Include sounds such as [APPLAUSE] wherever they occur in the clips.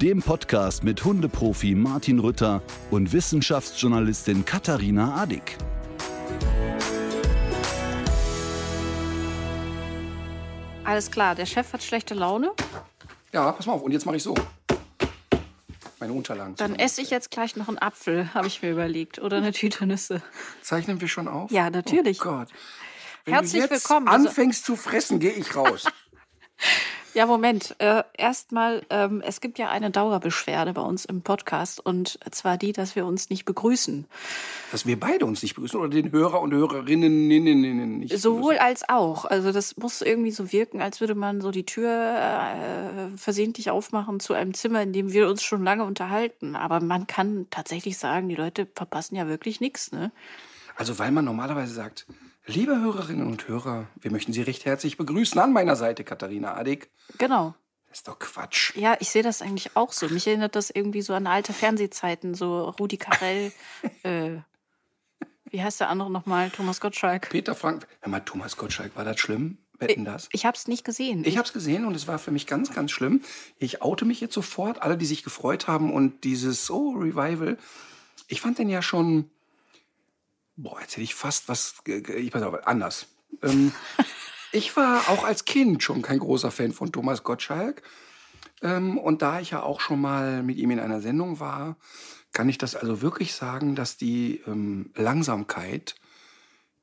dem Podcast mit Hundeprofi Martin Rütter und Wissenschaftsjournalistin Katharina Adick. Alles klar, der Chef hat schlechte Laune. Ja, pass mal auf. Und jetzt mache ich so. Meine Unterlagen. Dann esse ich jetzt gleich noch einen Apfel, habe ich mir überlegt. Oder eine Tüte Nüsse. Zeichnen wir schon auf? Ja, natürlich. Oh Gott. Wenn Herzlich du jetzt willkommen. Also- anfängst zu fressen, gehe ich raus. [LAUGHS] Ja, Moment. Äh, Erstmal, ähm, es gibt ja eine Dauerbeschwerde bei uns im Podcast. Und zwar die, dass wir uns nicht begrüßen. Dass wir beide uns nicht begrüßen oder den Hörer und Hörerinnen nicht Sowohl begrüßen. als auch. Also das muss irgendwie so wirken, als würde man so die Tür äh, versehentlich aufmachen zu einem Zimmer, in dem wir uns schon lange unterhalten. Aber man kann tatsächlich sagen, die Leute verpassen ja wirklich nichts. Ne? Also, weil man normalerweise sagt, liebe Hörerinnen und Hörer, wir möchten Sie recht herzlich begrüßen an meiner Seite, Katharina Adick. Genau. Das ist doch Quatsch. Ja, ich sehe das eigentlich auch so. Mich erinnert das irgendwie so an alte Fernsehzeiten, so Rudi Carell, [LAUGHS] äh, wie heißt der andere nochmal? Thomas Gottschalk. Peter Frank. Hör mal, Thomas Gottschalk, war das schlimm? Wetten das? Ich habe es nicht gesehen. Ich habe es gesehen und es war für mich ganz, ganz schlimm. Ich oute mich jetzt sofort. Alle, die sich gefreut haben und dieses oh, Revival. Ich fand den ja schon. Boah, jetzt hätte ich fast was. Ich pass auf, anders. Ähm, [LAUGHS] ich war auch als Kind schon kein großer Fan von Thomas Gottschalk. Ähm, und da ich ja auch schon mal mit ihm in einer Sendung war, kann ich das also wirklich sagen, dass die ähm, Langsamkeit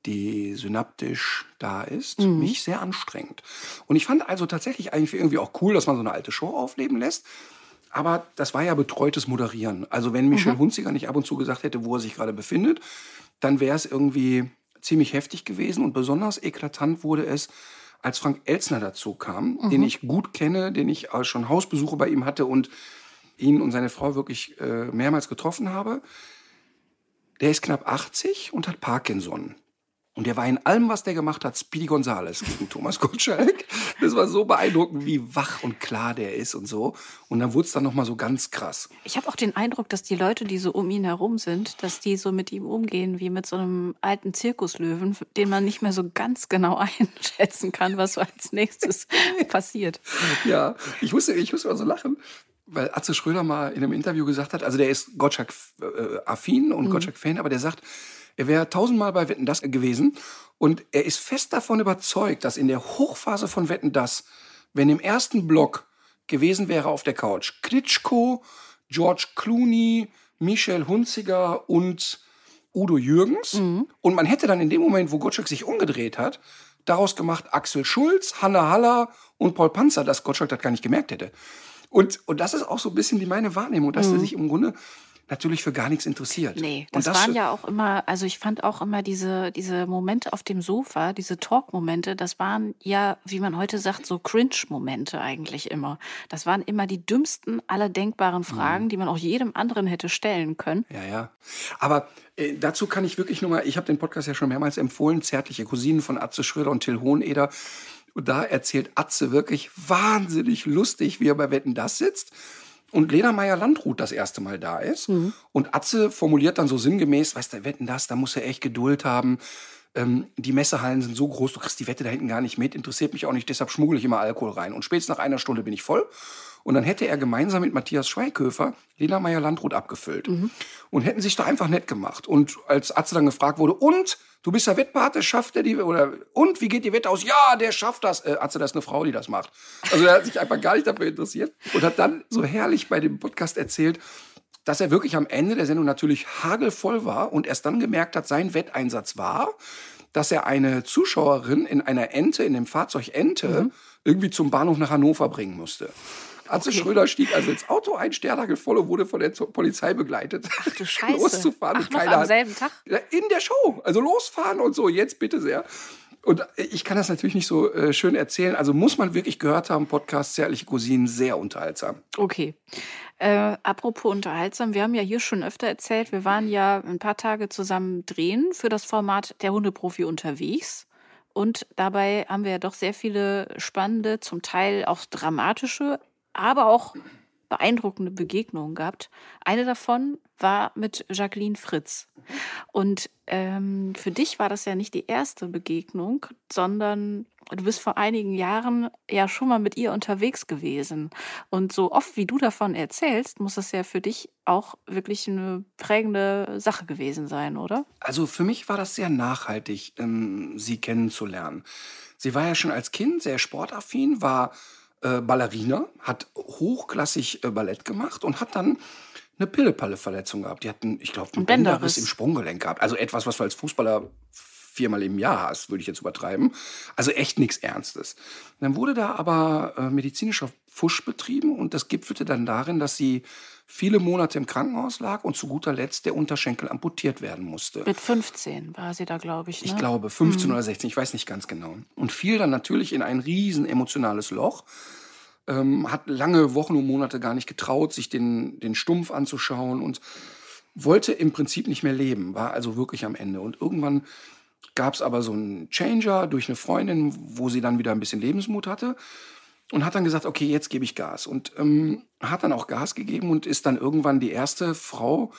die synaptisch da ist, mich sehr anstrengend. Und ich fand also tatsächlich eigentlich irgendwie auch cool, dass man so eine alte Show aufleben lässt. Aber das war ja betreutes Moderieren. Also wenn Michel Hunziker nicht ab und zu gesagt hätte, wo er sich gerade befindet, dann wäre es irgendwie ziemlich heftig gewesen. Und besonders eklatant wurde es, als Frank Elzner dazu kam, den ich gut kenne, den ich schon Hausbesuche bei ihm hatte und ihn und seine Frau wirklich äh, mehrmals getroffen habe. Der ist knapp 80 und hat Parkinson. Und der war in allem, was der gemacht hat, Speedy Gonzales gegen [LAUGHS] Thomas Gottschalk. Das war so beeindruckend, wie wach und klar der ist und so. Und dann wurde es dann nochmal so ganz krass. Ich habe auch den Eindruck, dass die Leute, die so um ihn herum sind, dass die so mit ihm umgehen wie mit so einem alten Zirkuslöwen, den man nicht mehr so ganz genau [LAUGHS] einschätzen kann, was so als nächstes [LAUGHS] passiert. Ja, ich musste, ich musste mal so lachen, weil Atze Schröder mal in einem Interview gesagt hat, also der ist Gottschalk-affin und Gottschalk-Fan, aber der sagt, er wäre tausendmal bei Wetten Das gewesen und er ist fest davon überzeugt, dass in der Hochphase von Wetten Das, wenn im ersten Block gewesen wäre auf der Couch Klitschko, George Clooney, Michel Hunziger und Udo Jürgens. Und man hätte dann in dem Moment, wo Gottschalk sich umgedreht hat, daraus gemacht Axel Schulz, Hanna Haller und Paul Panzer, dass Gottschalk das gar nicht gemerkt hätte. Und, und das ist auch so ein bisschen die meine Wahrnehmung, dass er sich im Grunde natürlich für gar nichts interessiert. Nee, und das, waren ja auch immer, also ich fand auch immer diese, diese Momente auf dem Sofa, diese Talk-Momente, das waren ja, wie man heute sagt, so Cringe-Momente eigentlich immer. Das waren immer die dümmsten aller denkbaren Fragen, die man auch jedem anderen hätte stellen können. Ja, ja. Aber äh, dazu kann ich wirklich nur mal, ich habe den Podcast ja schon mehrmals empfohlen, Zärtliche Cousinen von Atze Schröder und Till Hoheneder. Und da erzählt Atze wirklich wahnsinnig lustig, wie er bei Wetten das sitzt. Und Lena Meyer-Landrut das erste Mal da ist. Und Atze formuliert dann so sinngemäß, weißt du, Wetten das, da muss er echt Geduld haben. Ähm, die Messehallen sind so groß, du kriegst die Wette da hinten gar nicht mit, interessiert mich auch nicht, deshalb schmuggle ich immer Alkohol rein. Und spätestens nach einer Stunde bin ich voll. Und dann hätte er gemeinsam mit Matthias Schweighöfer Lena Meyer-Landrut abgefüllt. Und hätten sich da einfach nett gemacht. Und als Atze dann gefragt wurde, und, du bist der Wettpate, schafft er die, oder, und, wie geht die Wette aus? Ja, der schafft das. Äh, Atze, das ist eine Frau, die das macht. Also er hat sich einfach gar nicht dafür interessiert. Und hat dann so herrlich bei dem Podcast erzählt, dass er wirklich am Ende der Sendung natürlich hagelvoll war und erst dann gemerkt hat, sein Wetteinsatz war, dass er eine Zuschauerin in einer Ente, in dem Fahrzeug Ente, irgendwie zum Bahnhof nach Hannover bringen musste. Atze Schröder stieg also ins Auto ein, Sternhagel voll und wurde von der Polizei begleitet. Ach du [LAUGHS] Scheiße. Loszufahren. Ach, noch am hat- selben Tag? In der Show. Also losfahren und so, jetzt bitte sehr. Und ich kann das natürlich nicht so äh, schön erzählen. Also muss man wirklich gehört haben, Podcast Zärtliche Cousinen, sehr unterhaltsam. Okay. Äh, apropos unterhaltsam, wir haben ja hier schon öfter erzählt, wir waren ja ein paar Tage zusammen drehen für das Format Der Hundeprofi unterwegs. Und dabei haben wir ja doch sehr viele spannende, zum Teil auch dramatische, aber auch beeindruckende Begegnungen gehabt. Eine davon war mit Jacqueline Fritz. Und ähm, für dich war das ja nicht die erste Begegnung, sondern du bist vor einigen Jahren ja schon mal mit ihr unterwegs gewesen. Und so oft wie du davon erzählst, muss das ja für dich auch wirklich eine prägende Sache gewesen sein, oder? Also für mich war das sehr nachhaltig, ähm, sie kennenzulernen. Sie war ja schon als Kind sehr sportaffin, war äh, Ballerina, hat hochklassig äh, Ballett gemacht und hat dann eine Pillepalle-Verletzung gehabt. Die hatten, ich glaube, einen Bänderriss im Sprunggelenk gehabt. Also etwas, was du als Fußballer viermal im Jahr hast, würde ich jetzt übertreiben. Also echt nichts Ernstes. Dann wurde da aber äh, medizinischer Fusch betrieben und das gipfelte dann darin, dass sie viele Monate im Krankenhaus lag und zu guter Letzt der Unterschenkel amputiert werden musste. Mit 15 war sie da, glaube ich. Ne? Ich glaube 15 mhm. oder 16, ich weiß nicht ganz genau. Und fiel dann natürlich in ein riesen emotionales Loch. Ähm, hat lange Wochen und Monate gar nicht getraut, sich den, den Stumpf anzuschauen und wollte im Prinzip nicht mehr leben, war also wirklich am Ende. Und irgendwann gab es aber so einen Changer durch eine Freundin, wo sie dann wieder ein bisschen Lebensmut hatte und hat dann gesagt, okay, jetzt gebe ich Gas. Und ähm, hat dann auch Gas gegeben und ist dann irgendwann die erste Frau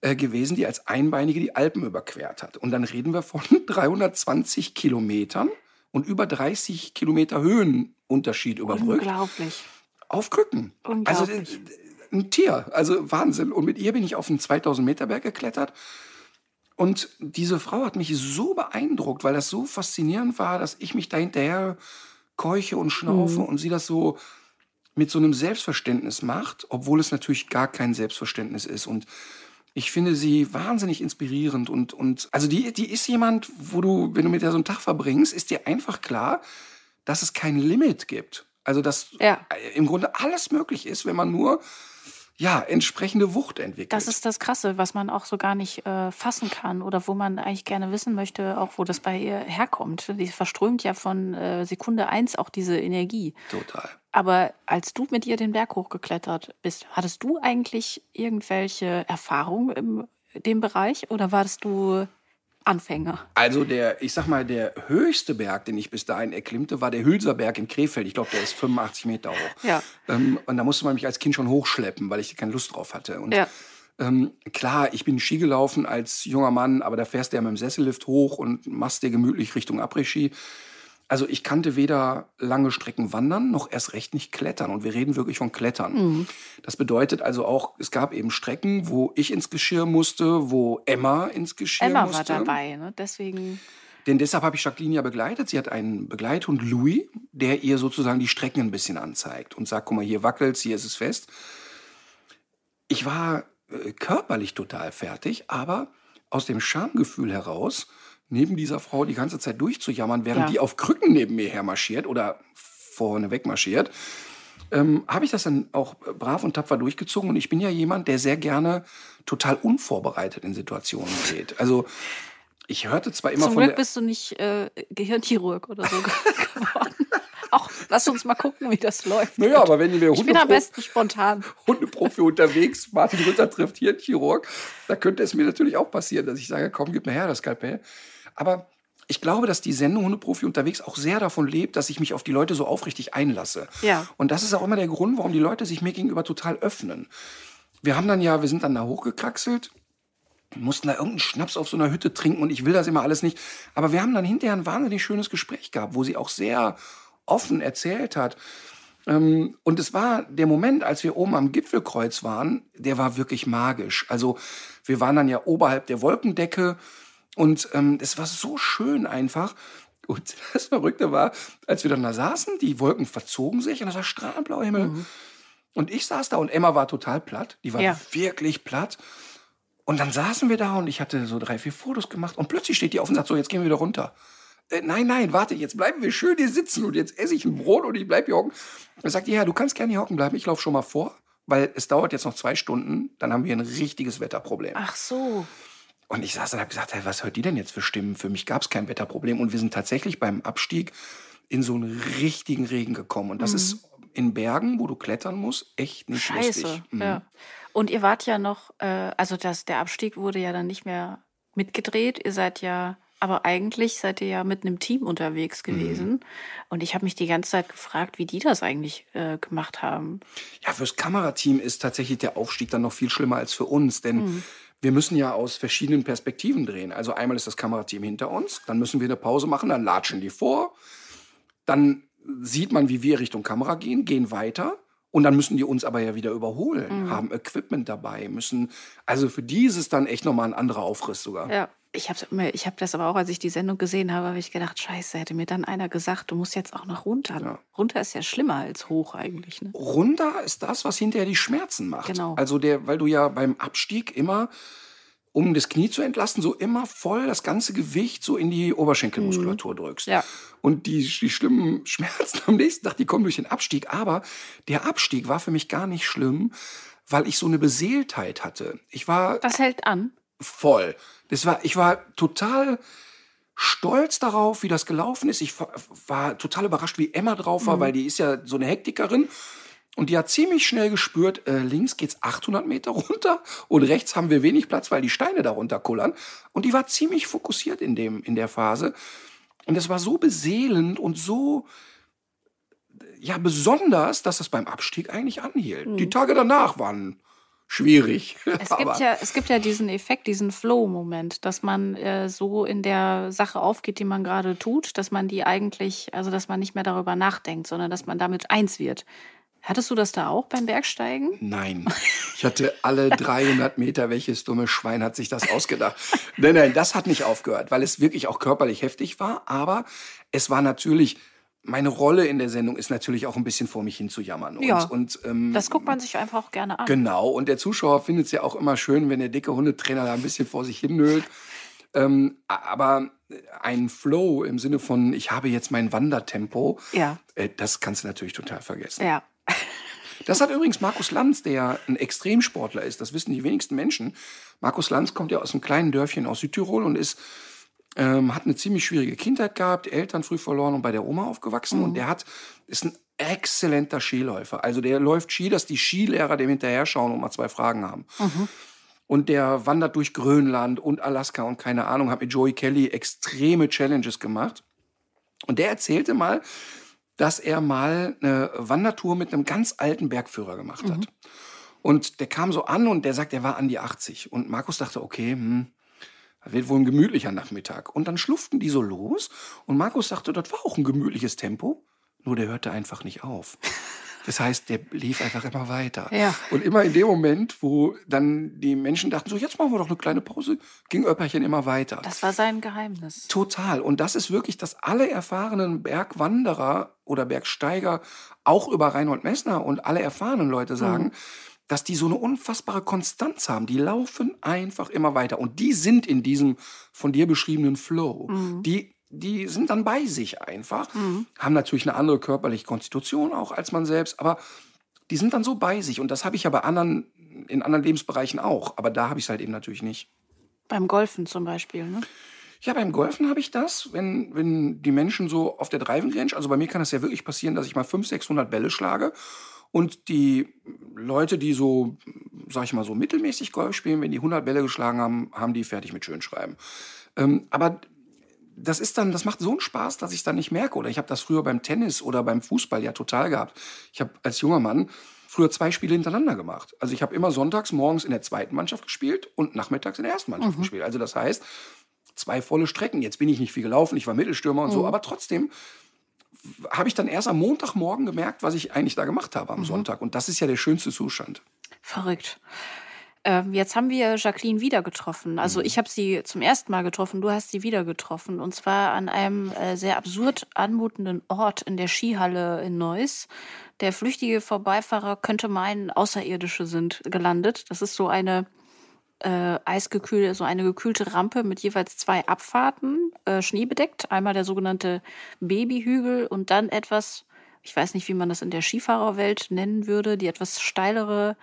äh, gewesen, die als Einbeinige die Alpen überquert hat. Und dann reden wir von [LAUGHS] 320 Kilometern und über 30 Kilometer Höhenunterschied überbrückt. Unglaublich. Auf Krücken. Unglaublich. Also ein Tier, also Wahnsinn. Und mit ihr bin ich auf einen 2000 Meter Berg geklettert. Und diese Frau hat mich so beeindruckt, weil das so faszinierend war, dass ich mich da hinterher keuche und schnaufe mhm. und sie das so mit so einem Selbstverständnis macht, obwohl es natürlich gar kein Selbstverständnis ist. Und ich finde sie wahnsinnig inspirierend und, und also die, die ist jemand, wo du, wenn du mit der so einen Tag verbringst, ist dir einfach klar, dass es kein Limit gibt. Also dass ja. im Grunde alles möglich ist, wenn man nur ja, entsprechende Wucht entwickelt. Das ist das Krasse, was man auch so gar nicht äh, fassen kann oder wo man eigentlich gerne wissen möchte, auch wo das bei ihr herkommt. Die verströmt ja von äh, Sekunde eins auch diese Energie. Total. Aber als du mit ihr den Berg hochgeklettert bist, hattest du eigentlich irgendwelche Erfahrungen in dem Bereich oder warst du Anfänger. Also der, ich sag mal, der höchste Berg, den ich bis dahin erklimmte, war der Hülser Berg in Krefeld. Ich glaube, der ist 85 Meter hoch. Ja. Ähm, und da musste man mich als Kind schon hochschleppen, weil ich keine Lust drauf hatte. Und ja. ähm, klar, ich bin Ski gelaufen als junger Mann, aber da fährst du ja mit dem Sessellift hoch und machst dir gemütlich Richtung Après-Ski. Also ich kannte weder lange Strecken wandern, noch erst recht nicht klettern. Und wir reden wirklich von Klettern. Mhm. Das bedeutet also auch, es gab eben Strecken, wo ich ins Geschirr musste, wo Emma ins Geschirr Emma musste. Emma war dabei, ne? deswegen... Denn deshalb habe ich Jacqueline ja begleitet. Sie hat einen Begleithund, Louis, der ihr sozusagen die Strecken ein bisschen anzeigt und sagt, guck mal, hier wackelt's, hier ist es fest. Ich war äh, körperlich total fertig, aber aus dem Schamgefühl heraus neben dieser Frau die ganze Zeit durchzujammern, während ja. die auf Krücken neben mir hermarschiert oder vorne wegmarschiert, ähm, habe ich das dann auch brav und tapfer durchgezogen. Und ich bin ja jemand, der sehr gerne total unvorbereitet in Situationen geht. Also ich hörte zwar immer Zum von. Zum Glück bist du nicht äh, Gehirnchirurg oder so [LAUGHS] geworden. Auch, lass uns mal gucken, wie das läuft. Naja, aber wenn wir Hunde Ich bin am besten spontan. Hundeprofi unterwegs, Martin Rütter trifft hier einen Chirurg, da könnte es mir natürlich auch passieren, dass ich sage, komm, gib mir her das Skalpell. Aber ich glaube, dass die Sendung Hundeprofi unterwegs auch sehr davon lebt, dass ich mich auf die Leute so aufrichtig einlasse. Ja. Und das ist auch immer der Grund, warum die Leute sich mir gegenüber total öffnen. Wir haben dann ja, wir sind dann da hochgekraxelt, mussten da irgendeinen Schnaps auf so einer Hütte trinken und ich will das immer alles nicht. Aber wir haben dann hinterher ein wahnsinnig schönes Gespräch gehabt, wo sie auch sehr offen erzählt hat. Ähm, und es war der Moment, als wir oben am Gipfelkreuz waren, der war wirklich magisch. Also wir waren dann ja oberhalb der Wolkendecke und ähm, es war so schön einfach. Und [LAUGHS] das Verrückte war, als wir dann da saßen, die Wolken verzogen sich und das war strahlenblauer Himmel. Mhm. Und ich saß da und Emma war total platt. Die war ja. wirklich platt. Und dann saßen wir da und ich hatte so drei, vier Fotos gemacht und plötzlich steht die auf und sagt so, jetzt gehen wir wieder runter. Äh, nein, nein, warte, jetzt bleiben wir schön hier sitzen und jetzt esse ich ein Brot und ich bleib hier hocken. Er sagt, ja, du kannst gerne hier hocken bleiben, ich laufe schon mal vor, weil es dauert jetzt noch zwei Stunden, dann haben wir ein richtiges Wetterproblem. Ach so. Und ich saß und habe gesagt, hey, was hört die denn jetzt für Stimmen? Für mich gab es kein Wetterproblem. Und wir sind tatsächlich beim Abstieg in so einen richtigen Regen gekommen. Und das Mhm. ist in Bergen, wo du klettern musst, echt nicht Scheiße. lustig. Mhm. Ja. Und ihr wart ja noch, äh, also das, der Abstieg wurde ja dann nicht mehr mitgedreht. Ihr seid ja, aber eigentlich seid ihr ja mit einem Team unterwegs Mhm. gewesen. Und ich habe mich die ganze Zeit gefragt, wie die das eigentlich äh, gemacht haben. Ja, fürs Kamerateam ist tatsächlich der Aufstieg dann noch viel schlimmer als für uns, denn Mhm. Wir müssen ja aus verschiedenen Perspektiven drehen. Also einmal ist das Kamerateam hinter uns, dann müssen wir eine Pause machen, dann latschen die vor, dann sieht man, wie wir Richtung Kamera gehen, gehen weiter. Und dann müssen die uns aber ja wieder überholen, Mhm. haben Equipment dabei, müssen, also für die ist es dann echt nochmal ein anderer Aufriss sogar. Ja. Ich habe ich hab das aber auch, als ich die Sendung gesehen habe, habe ich gedacht, scheiße, hätte mir dann einer gesagt, du musst jetzt auch noch runter. Ja. Runter ist ja schlimmer als hoch eigentlich. Ne? Runter ist das, was hinterher die Schmerzen macht. Genau. Also der, weil du ja beim Abstieg immer, um das Knie zu entlasten, so immer voll das ganze Gewicht so in die Oberschenkelmuskulatur drückst. Mhm. Ja. Und die, die schlimmen [LAUGHS] Schmerzen am nächsten Tag, die kommen durch den Abstieg. Aber der Abstieg war für mich gar nicht schlimm, weil ich so eine Beseeltheit hatte. Ich war Das hält an. voll. Das war, ich war total stolz darauf, wie das gelaufen ist. Ich war, total überrascht, wie Emma drauf war, weil die ist ja so eine Hektikerin. Und die hat ziemlich schnell gespürt, äh, links geht's 800 Meter runter und rechts haben wir wenig Platz, weil die Steine darunter kullern. Und die war ziemlich fokussiert in, dem, in der Phase. Und es war so beseelend und so ja, besonders, dass das beim Abstieg eigentlich anhielt. Die Tage danach waren schwierig. [LAUGHS] Es gibt, ja, es gibt ja diesen Effekt, diesen Flow-Moment, dass man äh, so in der Sache aufgeht, die man gerade tut, dass man die eigentlich, also dass man nicht mehr darüber nachdenkt, sondern dass man damit eins wird. Hattest du das da auch beim Bergsteigen? Nein, [LAUGHS] ich hatte alle 300 Meter, welches dumme Schwein hat sich das ausgedacht? nein, nein, das hat nicht aufgehört, weil es wirklich auch körperlich heftig war. Aber es war natürlich, meine Rolle in der Sendung ist natürlich auch ein bisschen vor mich hin zu jammern. Ja. Und, ähm, Das guckt man sich einfach auch gerne an. Genau, und der Zuschauer findet es ja auch immer schön, wenn der dicke Hundetrainer da ein bisschen vor sich hin nölt. Ähm, aber ein Flow im Sinne von, ich habe jetzt mein Wandertempo, Ja, äh, das kannst du natürlich total vergessen. ja. [LAUGHS] Das hat übrigens Markus Lanz, der ja ein Extremsportler ist. Das wissen die wenigsten Menschen. Markus Lanz kommt ja aus einem kleinen Dörfchen aus Südtirol und ist, ähm, hat eine ziemlich schwierige Kindheit gehabt, Eltern früh verloren und bei der Oma aufgewachsen. Und der hat, ist ein exzellenter Skiläufer. Also der läuft Ski, dass die Skilehrer dem hinterher schauen und mal zwei Fragen haben. Und der wandert durch Grönland und Alaska und keine Ahnung, hat mit Joey Kelly extreme Challenges gemacht. Und der erzählte mal, dass er mal eine Wandertour mit einem ganz alten Bergführer gemacht hat. Und der kam so an und der sagt, er war an die 80. Und Markus dachte, okay, hm, das wird wohl ein gemütlicher Nachmittag. Und dann schluften die so los. Und Markus sagte, das war auch ein gemütliches Tempo. Nur der hörte einfach nicht auf. Das heißt, der lief einfach immer weiter. Ja. Und immer in dem Moment, wo dann die Menschen dachten, so jetzt machen wir doch eine kleine Pause, ging Öpperchen immer weiter. Das war sein Geheimnis. Total. Und das ist wirklich, dass alle erfahrenen Bergwanderer oder Bergsteiger auch über Reinhold Messner und alle erfahrenen Leute sagen, dass die so eine unfassbare Konstanz haben. Die laufen einfach immer weiter. Und die sind in diesem von dir beschriebenen Flow. Die, die sind dann bei sich einfach, haben natürlich eine andere körperliche Konstitution auch als man selbst, aber die sind dann so bei sich. Und das habe ich ja bei anderen, in anderen Lebensbereichen auch. Aber da habe ich es halt eben natürlich nicht. Beim Golfen zum Beispiel, ne? Ja, beim Golfen habe ich das, wenn, wenn die Menschen so auf der Driving Range, also bei mir kann es ja wirklich passieren, dass ich mal 500, 600 Bälle schlage und die Leute, die so, sag ich mal, so mittelmäßig Golf spielen, wenn die 100 Bälle geschlagen haben, haben die fertig mit Schönschreiben. Ähm, aber das ist dann, das macht so einen Spaß, dass ich es dann nicht merke. Oder ich habe das früher beim Tennis oder beim Fußball ja total gehabt. Ich habe als junger Mann früher zwei Spiele hintereinander gemacht. Also ich habe immer sonntags morgens in der zweiten Mannschaft gespielt und nachmittags in der ersten Mannschaft gespielt. Also das heißt, zwei volle Strecken. Jetzt bin ich nicht viel gelaufen, ich war Mittelstürmer und so, aber trotzdem habe ich dann erst am Montagmorgen gemerkt, was ich eigentlich da gemacht habe am Sonntag. Und das ist ja der schönste Zustand. Verrückt. Ähm, jetzt haben wir Jacqueline wieder getroffen. Also ich habe sie zum ersten Mal getroffen, du hast sie wieder getroffen. Und zwar an einem äh, sehr absurd anmutenden Ort in der Skihalle in Neuss. Der flüchtige Vorbeifahrer könnte meinen, Außerirdische sind gelandet. Das ist so eine äh, eisgekühlte, so eine gekühlte Rampe mit jeweils zwei Abfahrten, äh, schneebedeckt. Einmal der sogenannte Babyhügel und dann etwas, ich weiß nicht, wie man das in der Skifahrerwelt nennen würde, die etwas steilere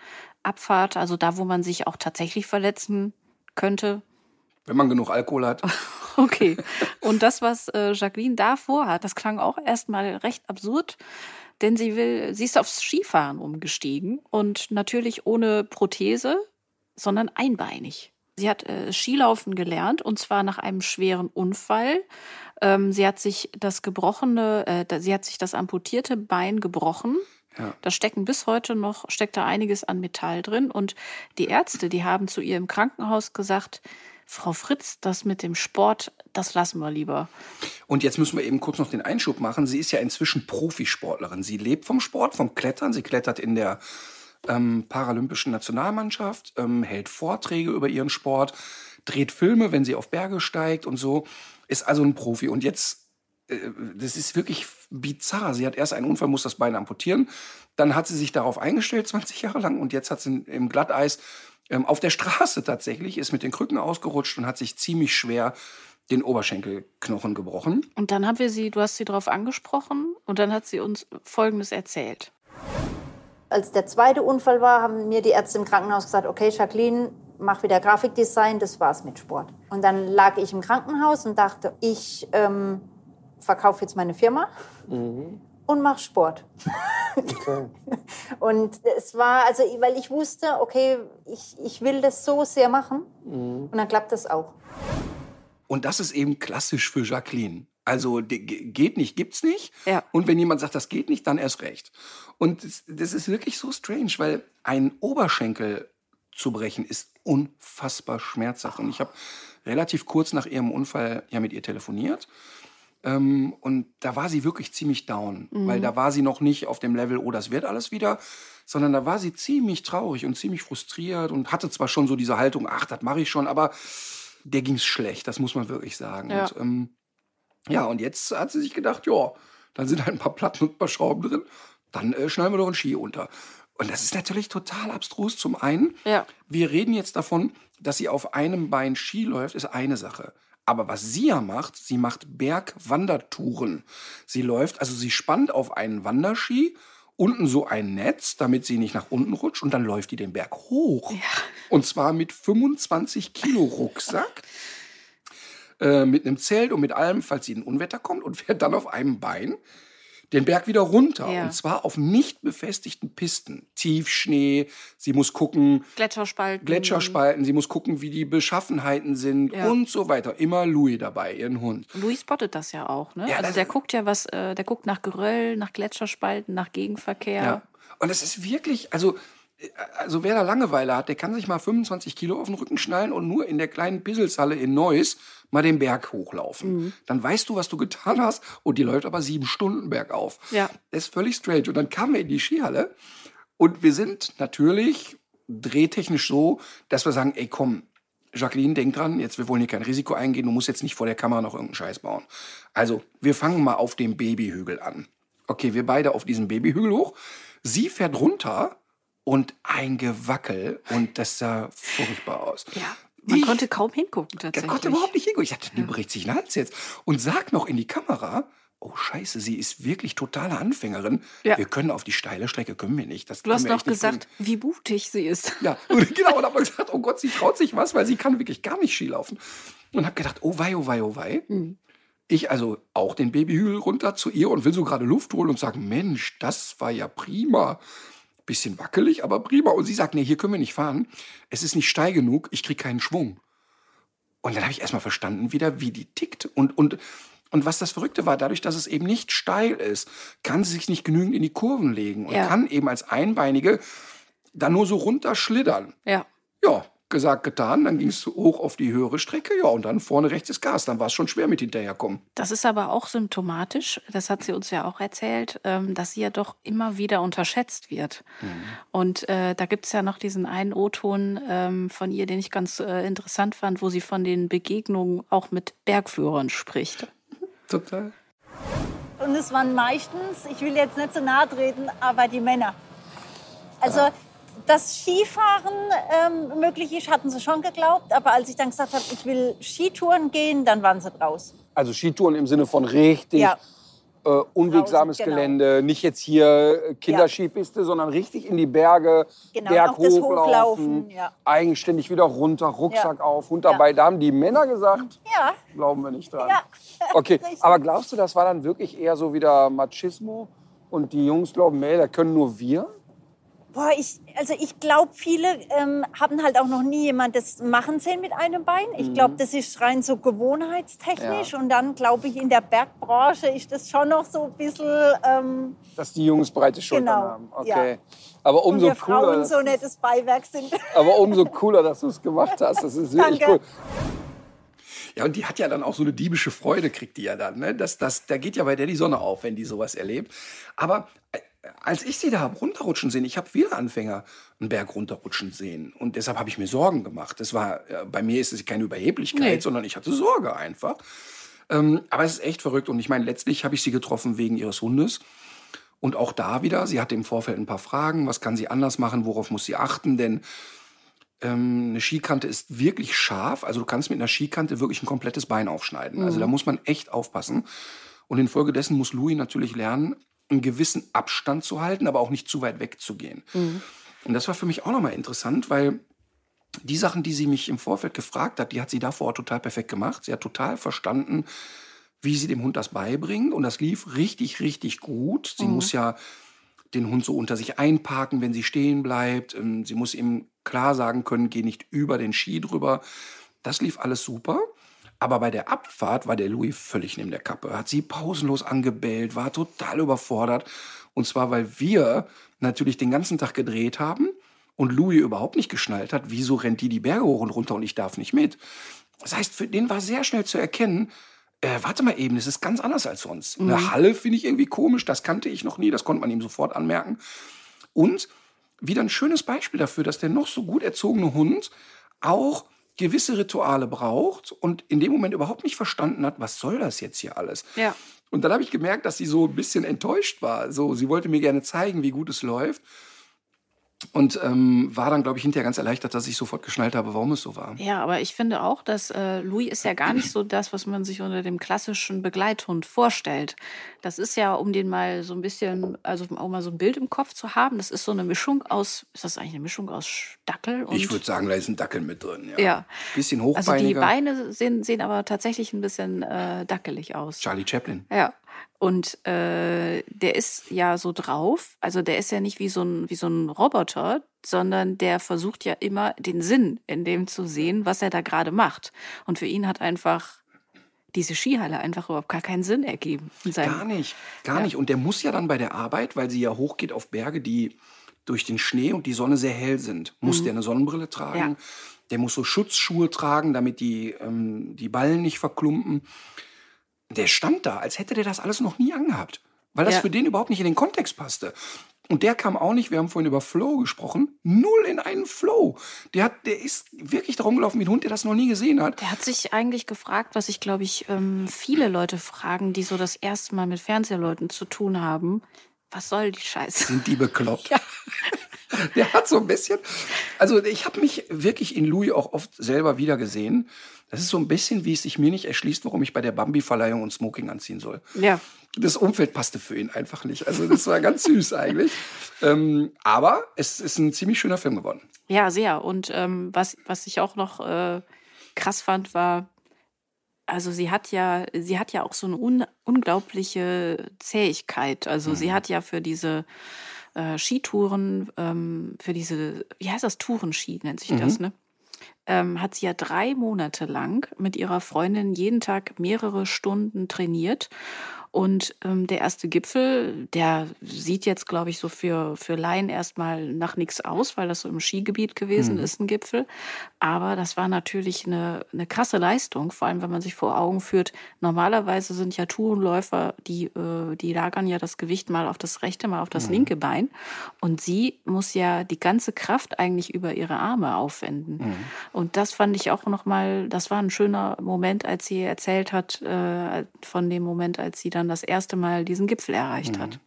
Abfahrt, also da, wo man sich auch tatsächlich verletzen könnte. Wenn man genug Alkohol hat. [LAUGHS] Okay. Und das, was äh, Jacqueline da vorhat, das klang auch erstmal recht absurd, denn sie will, sie ist aufs Skifahren umgestiegen und natürlich ohne Prothese, sondern einbeinig. Sie hat äh, Skilaufen gelernt und zwar nach einem schweren Unfall. Ähm, sie hat sich das gebrochene, äh, sie hat sich das amputierte Bein gebrochen. Ja. Da stecken bis heute noch, steckt da einiges an Metall drin. Und die Ärzte, die haben zu ihr im Krankenhaus gesagt, Frau Fritz, das mit dem Sport, das lassen wir lieber. Und jetzt müssen wir eben kurz noch den Einschub machen. Sie ist ja inzwischen Profisportlerin. Sie lebt vom Sport, vom Klettern. Sie klettert in der ähm, paralympischen Nationalmannschaft, ähm, hält Vorträge über ihren Sport, dreht Filme, wenn sie auf Berge steigt und so. Ist also ein Profi. Und jetzt, äh, das ist wirklich bizarr. Sie hat erst einen Unfall, muss das Bein amputieren. Dann hat sie sich darauf eingestellt, [LAUGHS] 20 Jahre lang. Und jetzt hat sie im Glatteis ähm, auf der Straße tatsächlich, ist mit den Krücken ausgerutscht und hat sich ziemlich schwer den Oberschenkelknochen gebrochen. Und dann haben wir sie, du hast sie darauf angesprochen und dann hat sie uns Folgendes erzählt. Als der zweite Unfall war, haben mir die Ärzte im Krankenhaus gesagt, okay, Jacqueline, mach wieder Grafikdesign, das war's mit Sport. Und dann lag ich im Krankenhaus und dachte, ich ähm, verkaufe jetzt meine Firma und mache Sport. [LAUGHS] Und es war, also, weil ich wusste, okay, ich, ich will das so sehr machen. Und dann klappt das auch. Und das ist eben klassisch für Jacqueline. Also geht nicht, gibt's nicht. Ja. Und wenn jemand sagt, das geht nicht, dann erst recht. Und das, das ist wirklich so strange, weil ein Oberschenkel zu brechen ist unfassbar schmerzhaft. Und ich habe relativ kurz nach ihrem Unfall ja mit ihr telefoniert. Ähm, und da war sie wirklich ziemlich down, weil da war sie noch nicht auf dem Level, oh, das wird alles wieder, sondern da war sie ziemlich traurig und ziemlich frustriert und hatte zwar schon so diese Haltung, ach, das mache ich schon, aber der ging's schlecht, das muss man wirklich sagen. Ja. Und, ähm, ja, und jetzt hat sie sich gedacht, ja, dann sind halt ein paar Platten und ein paar Schrauben drin, dann äh, schneiden wir doch einen Ski unter. Und das ist natürlich total abstrus. Zum einen, Ja. wir reden jetzt davon, dass sie auf einem Bein Ski läuft, ist eine Sache. Aber was sie ja macht, sie macht Bergwandertouren. Sie läuft, also sie spannt auf einen Wanderski, unten so ein Netz, damit sie nicht nach unten rutscht, und dann läuft die den Berg hoch. Und zwar mit 25 Kilo Rucksack, [LAUGHS] äh, mit einem Zelt und mit allem, falls sie in ein Unwetter kommt, und [LAUGHS] fährt dann auf einem Bein den Berg wieder runter. Ja. Und zwar auf nicht befestigten Pisten. Tiefschnee, sie muss gucken, Gletscherspalten. Gletscherspalten, sie muss gucken, wie die Beschaffenheiten sind Ja. und so weiter. Immer Louis dabei, ihren Hund. Louis spottet das ja auch, ne? Ja, also der guckt ja was, äh, der guckt nach Geröll, nach Gletscherspalten, nach Gegenverkehr. Ja. Und es ist wirklich, also, äh, also wer da Langeweile hat, der kann sich mal 25 Kilo auf den Rücken schnallen und nur in der kleinen Pisselshalle in Neuss mal den Berg hochlaufen. Mhm. Dann weißt du, was du getan hast und die läuft aber sieben Stunden bergauf. Ja. Das ist völlig strange. Und dann kamen wir in die Skihalle und wir sind natürlich drehtechnisch so, dass wir sagen, ey komm, Jacqueline, denk dran, jetzt, wir wollen hier kein Risiko eingehen, du musst jetzt nicht vor der Kamera noch irgendeinen Scheiß bauen. Also, wir fangen mal auf dem Babyhügel an. Okay, wir beide auf diesem Babyhügel hoch. Sie fährt runter und ein Gewackel und das sah furchtbar aus. Ja. Man Ich- konnte kaum hingucken tatsächlich. konnte überhaupt nicht hingucken. Ich dachte, die bricht sich den Hals jetzt. Und sagt noch in die Kamera, oh scheiße, sie ist wirklich totale Anfängerin. Ja. Wir können auf die steile Strecke, können wir nicht. Das Du hast noch gesagt, wie mutig sie ist. ja, [LAUGHS] und genau, und hab mal gesagt, oh Gott, sie traut sich was, weil sie kann wirklich gar nicht Ski laufen. Und hab gedacht, oh wei, oh wei, oh wei. Mhm. Ich also auch den Babyhügel runter zu ihr und will so gerade Luft holen und sagen, Mensch, das war ja prima. Bisschen wackelig, aber prima. Und sie sagt, nee, hier können wir nicht fahren. Es ist nicht steil genug, ich krieg keinen Schwung. Und dann habe ich erstmal verstanden wieder, wie die tickt. Und, und, und was das Verrückte war, dadurch, dass es eben nicht steil ist, kann sie sich nicht genügend in die Kurven legen und Ja. kann eben als Einbeinige dann nur so runterschlittern. Ja. Ja, gesagt, getan. Dann ging es hoch auf die höhere Strecke. Ja, und dann vorne rechts ist Gas. Dann war es schon schwer mit hinterherkommen. Das ist aber auch symptomatisch, das hat sie uns ja auch erzählt, ähm, dass sie ja doch immer wieder unterschätzt wird. Mhm. Und äh, da gibt es ja noch diesen einen O-Ton ähm, von ihr, den ich ganz äh, interessant fand, wo sie von den Begegnungen auch mit Bergführern spricht. Total. Und es waren meistens, ich will jetzt nicht so nahe treten, aber die Männer. Also, dass Skifahren ähm, möglich ist, hatten sie schon geglaubt. Aber als ich dann gesagt habe, ich will Skitouren gehen, dann waren sie draus. Also Skitouren im Sinne von richtig Ja. äh, unwegsames Draußen, genau. Gelände, nicht jetzt hier äh, Kinderskipiste, sondern richtig in die Berge, Genau, Berg das hochlaufen, ja. eigenständig wieder runter, Rucksack Ja. auf, runter Ja. bei. Da haben die Männer gesagt, Ja, glauben wir nicht dran. Ja. [LAUGHS] Okay, aber glaubst du, das war dann wirklich eher so wieder Machismo und die Jungs glauben, nee, da können nur wir? Boah, ich, also ich glaube, viele ähm, haben halt auch noch nie jemand das machen sehen mit einem Bein. Ich glaube, das ist rein so gewohnheitstechnisch. Ja. Und dann glaube ich, in der Bergbranche ist das schon noch so ein bisschen... Ähm, Dass die Jungs breite Schultern Genau, haben. Okay. ja. Aber und umso wir cooler. Frauen so nettes Beiwerk sind. [LAUGHS] Aber umso cooler, dass du es gemacht hast. Das ist wirklich Danke. cool. Ja, und die hat ja dann auch so eine diebische Freude, kriegt die ja dann. Ne? Das, das, da geht ja bei der die Sonne auf, wenn die sowas erlebt. Aber äh, als ich sie da hab runterrutschen sehen, ich habe viele Anfänger einen Berg runterrutschen sehen. Und deshalb habe ich mir Sorgen gemacht. Das war, äh, bei mir ist es keine Überheblichkeit, Nee. sondern ich hatte Sorge einfach. Ähm, aber es ist echt verrückt. Und ich meine, letztlich habe ich sie getroffen wegen ihres Hundes. Und auch da wieder, sie hatte im Vorfeld ein paar Fragen. Was kann sie anders machen? Worauf muss sie achten? Denn ähm, eine Skikante ist wirklich scharf. Also du kannst mit einer Skikante wirklich ein komplettes Bein aufschneiden. Also da muss man echt aufpassen. Und infolgedessen muss Louis natürlich lernen, einen gewissen Abstand zu halten, aber auch nicht zu weit wegzugehen. Und das war für mich auch nochmal interessant, weil die Sachen, die sie mich im Vorfeld gefragt hat, die hat sie da vor Ort total perfekt gemacht. Sie hat total verstanden, wie sie dem Hund das beibringt. Und das lief richtig, richtig gut. Sie muss ja den Hund so unter sich einparken, wenn sie stehen bleibt. Ähm, Sie muss ihm klar sagen können, geh nicht über den Ski drüber. Das lief alles super. Aber bei der Abfahrt war der Louis völlig neben der Kappe. Hat sie pausenlos angebellt, war total überfordert. Und zwar, weil wir natürlich den ganzen Tag gedreht haben und Louis überhaupt nicht geschnallt hat, wieso rennt die die Berge hoch und runter und ich darf nicht mit. Das heißt, für den war sehr schnell zu erkennen, äh, warte mal eben, das ist ganz anders als sonst. Eine Halle finde ich irgendwie komisch, das kannte ich noch nie, das konnte man ihm sofort anmerken. Und wieder ein schönes Beispiel dafür, dass der noch so gut erzogene Hund auch gewisse Rituale braucht und in dem Moment überhaupt nicht verstanden hat, was soll das jetzt hier alles? Ja. Und dann habe ich gemerkt, dass sie so ein bisschen enttäuscht war. So, sie wollte mir gerne zeigen, wie gut es läuft. Und ähm, war dann, glaube ich, hinterher ganz erleichtert, dass ich sofort geschnallt habe, warum es so war. Ja, aber ich finde auch, dass äh, Louis ist ja gar nicht so das, was man sich unter dem klassischen Begleithund vorstellt. Das ist ja, um den mal so ein bisschen, also um auch mal so ein Bild im Kopf zu haben, das ist so eine Mischung aus, ist das eigentlich eine Mischung aus Dackel und Ich würde sagen, da ist ein Dackel mit drin. Ja. Ja. Bisschen Also die hochbeiniger. Beine sehen, sehen aber tatsächlich ein bisschen äh, dackelig aus. Charlie Chaplin. Ja. Und äh, der ist ja so drauf, also der ist ja nicht wie so ein, wie so ein Roboter, sondern der versucht ja immer den Sinn in dem zu sehen, was er da gerade macht. Und für ihn hat einfach diese Skihalle einfach überhaupt gar keinen Sinn ergeben. Gar nicht, gar Ja. nicht. Und der muss ja dann bei der Arbeit, weil sie ja hochgeht auf Berge, die durch den Schnee und die Sonne sehr hell sind, muss der eine Sonnenbrille tragen. Ja. Der muss so Schutzschuhe tragen, damit die, ähm, die Ballen nicht verklumpen. Der stand da, als hätte der das alles noch nie angehabt. Weil das Ja. für den überhaupt nicht in den Kontext passte. Und der kam auch nicht, wir haben vorhin über Flow gesprochen, null in einen Flow. Der, hat, der ist wirklich darum gelaufen wie ein Hund, der das noch nie gesehen hat. Der hat sich eigentlich gefragt, was ich glaube ich ähm, viele Leute fragen, die so das erste Mal mit Fernsehleuten zu tun haben. Was soll die Scheiße? Sind die bekloppt? Der hat so ein bisschen. Also ich habe mich wirklich in Louis auch oft selber wieder gesehen. Das ist so ein bisschen, wie es sich mir nicht erschließt, warum ich bei der Bambi-Verleihung und Smoking anziehen soll. Ja. Das Umfeld passte für ihn einfach nicht. Also das war ganz süß [LAUGHS] eigentlich. Ähm, aber es ist ein ziemlich schöner Film geworden. Ja, sehr. Und ähm, was, was ich auch noch äh, krass fand, war, also sie hat ja, sie hat ja auch so eine un unglaubliche Zähigkeit. Also sie hat ja für diese äh, Skitouren, ähm, für diese, wie heißt das, Tourenski nennt sich das, ne? Ähm, hat sie ja drei Monate lang mit ihrer Freundin jeden Tag mehrere Stunden trainiert. Und ähm, der erste Gipfel, der sieht jetzt, glaube ich, so für, für Laien erstmal nach nichts aus, weil das so im Skigebiet gewesen ist, ein Gipfel. Aber das war natürlich eine, eine krasse Leistung, vor allem wenn man sich vor Augen führt, normalerweise sind ja Tourenläufer, die, äh, die lagern ja das Gewicht mal auf das rechte, mal auf das linke Bein. Und sie muss ja die ganze Kraft eigentlich über ihre Arme aufwenden. Und das fand ich auch nochmal, das war ein schöner Moment, als sie erzählt hat, äh, von dem Moment, als sie dann das erste Mal diesen Gipfel erreicht hat.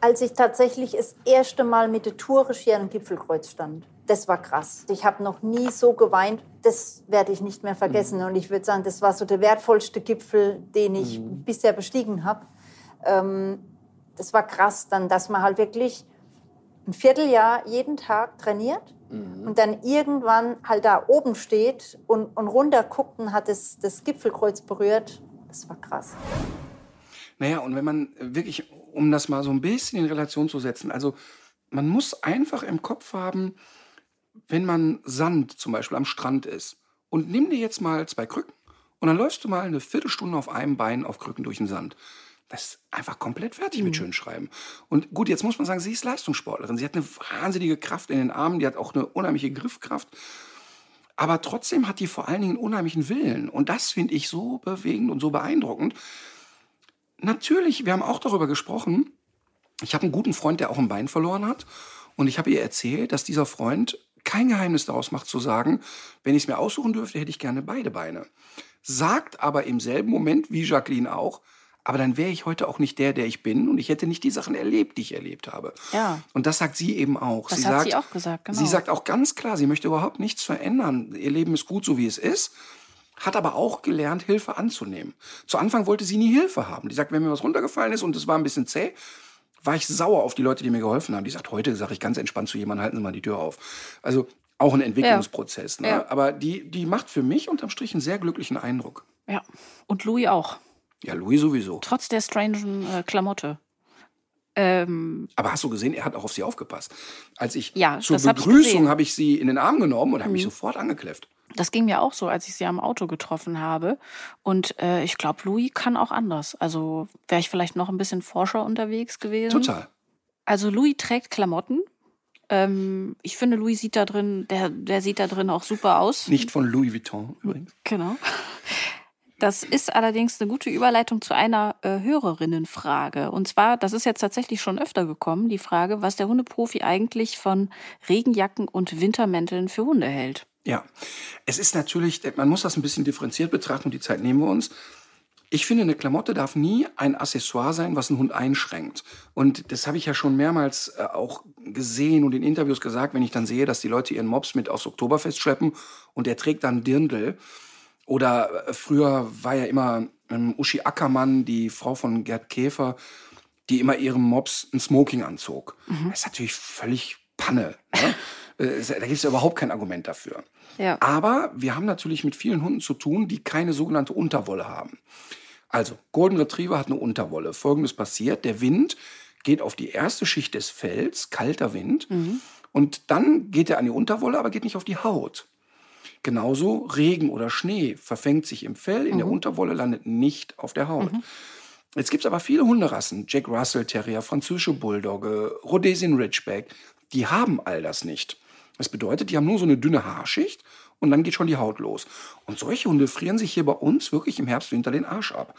Als ich tatsächlich das erste Mal mit der Tour hier am Gipfelkreuz stand, das war krass. Ich habe noch nie so geweint. Das werde ich nicht mehr vergessen. Und ich würde sagen, das war so der wertvollste Gipfel, den ich bisher bestiegen habe. ähm, das war krass dann, dass man halt wirklich ein Vierteljahr jeden Tag trainiert und dann irgendwann halt da oben steht und, und runter guckt und hat das, das Gipfelkreuz berührt. Das war krass. Naja, und wenn man wirklich, um das mal so ein bisschen in Relation zu setzen, also man muss einfach im Kopf haben, wenn man Sand zum Beispiel am Strand ist und nimm dir jetzt mal zwei Krücken und dann läufst du mal eine Viertelstunde auf einem Bein auf Krücken durch den Sand. Das ist einfach komplett fertig mit Schönschreiben. Und gut, jetzt muss man sagen, sie ist Leistungssportlerin. Sie hat eine wahnsinnige Kraft in den Armen, die hat auch eine unheimliche Griffkraft. Aber trotzdem hat die vor allen Dingen einen unheimlichen Willen. Und das finde ich so bewegend und so beeindruckend. Natürlich, wir haben auch darüber gesprochen. Ich habe einen guten Freund, der auch ein Bein verloren hat. Und ich habe ihr erzählt, dass dieser Freund kein Geheimnis daraus macht zu sagen, wenn ich es mir aussuchen dürfte, hätte ich gerne beide Beine. Sagt aber im selben Moment, wie Jacqueline auch, aber dann wäre ich heute auch nicht der, der ich bin und ich hätte nicht die Sachen erlebt, die ich erlebt habe. Ja. Und das sagt sie eben auch. Das sie hat sagt, sie auch gesagt, genau. Sie sagt auch ganz klar, sie möchte überhaupt nichts verändern. Ihr Leben ist gut, so wie es ist. Hat aber auch gelernt, Hilfe anzunehmen. Zu Anfang wollte sie nie Hilfe haben. Die sagt, wenn mir was runtergefallen ist und es war ein bisschen zäh, war ich sauer auf die Leute, die mir geholfen haben. Die sagt, heute sage ich ganz entspannt zu jemandem, halten Sie mal die Tür auf. Also auch ein Entwicklungsprozess. Ne? Ja. Aber die, die macht für mich unterm Strich einen sehr glücklichen Eindruck. Ja. Und Louis auch. Ja, Louis sowieso. Trotz der strangen äh, Klamotte. Ähm, Aber hast du gesehen, er hat auch auf sie aufgepasst. Als ich Ja, zur hab ich Begrüßung gesehen. Mhm. habe ich sie in den Arm genommen und habe mich sofort angekläfft. Das ging mir auch so, als ich sie am Auto getroffen habe. Und äh, ich glaube, Louis kann auch anders. Also wäre ich vielleicht noch ein bisschen forscher unterwegs gewesen. Total. Also Louis trägt Klamotten. Ähm, ich finde, Louis sieht da drin, der, der sieht da drin auch super aus. Nicht von Louis Vuitton übrigens. Genau. Das ist allerdings eine gute Überleitung zu einer äh, Hörerinnenfrage. Und zwar, das ist jetzt tatsächlich schon öfter gekommen, die Frage, was der Hundeprofi eigentlich von Regenjacken und Wintermänteln für Hunde hält. Ja, es ist natürlich, man muss das ein bisschen differenziert betrachten und die Zeit nehmen wir uns. Ich finde, eine Klamotte darf nie ein Accessoire sein, was einen Hund einschränkt. Und das habe ich ja schon mehrmals äh, auch gesehen und in Interviews gesagt, wenn ich dann sehe, dass die Leute ihren Mops mit aufs Oktoberfest schleppen und der trägt dann Dirndl. Oder äh, früher war ja immer ähm, Uschi Ackermann, die Frau von Gerd Käfer, die immer ihrem Mops ein Smoking anzog. Das ist natürlich völlig Panne. Ne? [LAUGHS] Äh, da gibt es ja überhaupt kein Argument dafür. Ja. Aber wir haben natürlich mit vielen Hunden zu tun, die keine sogenannte Unterwolle haben. Also, Golden Retriever hat eine Unterwolle. Folgendes passiert, der Wind geht auf die erste Schicht des Fells, kalter Wind, und dann geht er an die Unterwolle, aber geht nicht auf die Haut. Genauso Regen oder Schnee verfängt sich im Fell, in der Unterwolle landet nicht auf der Haut. Jetzt gibt es aber viele Hunderassen, Jack Russell Terrier, französische Bulldogge, Rhodesian Ridgeback, die haben all das nicht. Das bedeutet, die haben nur so eine dünne Haarschicht und dann geht schon die Haut los. Und solche Hunde frieren sich hier bei uns wirklich im Herbst, Winter den Arsch ab.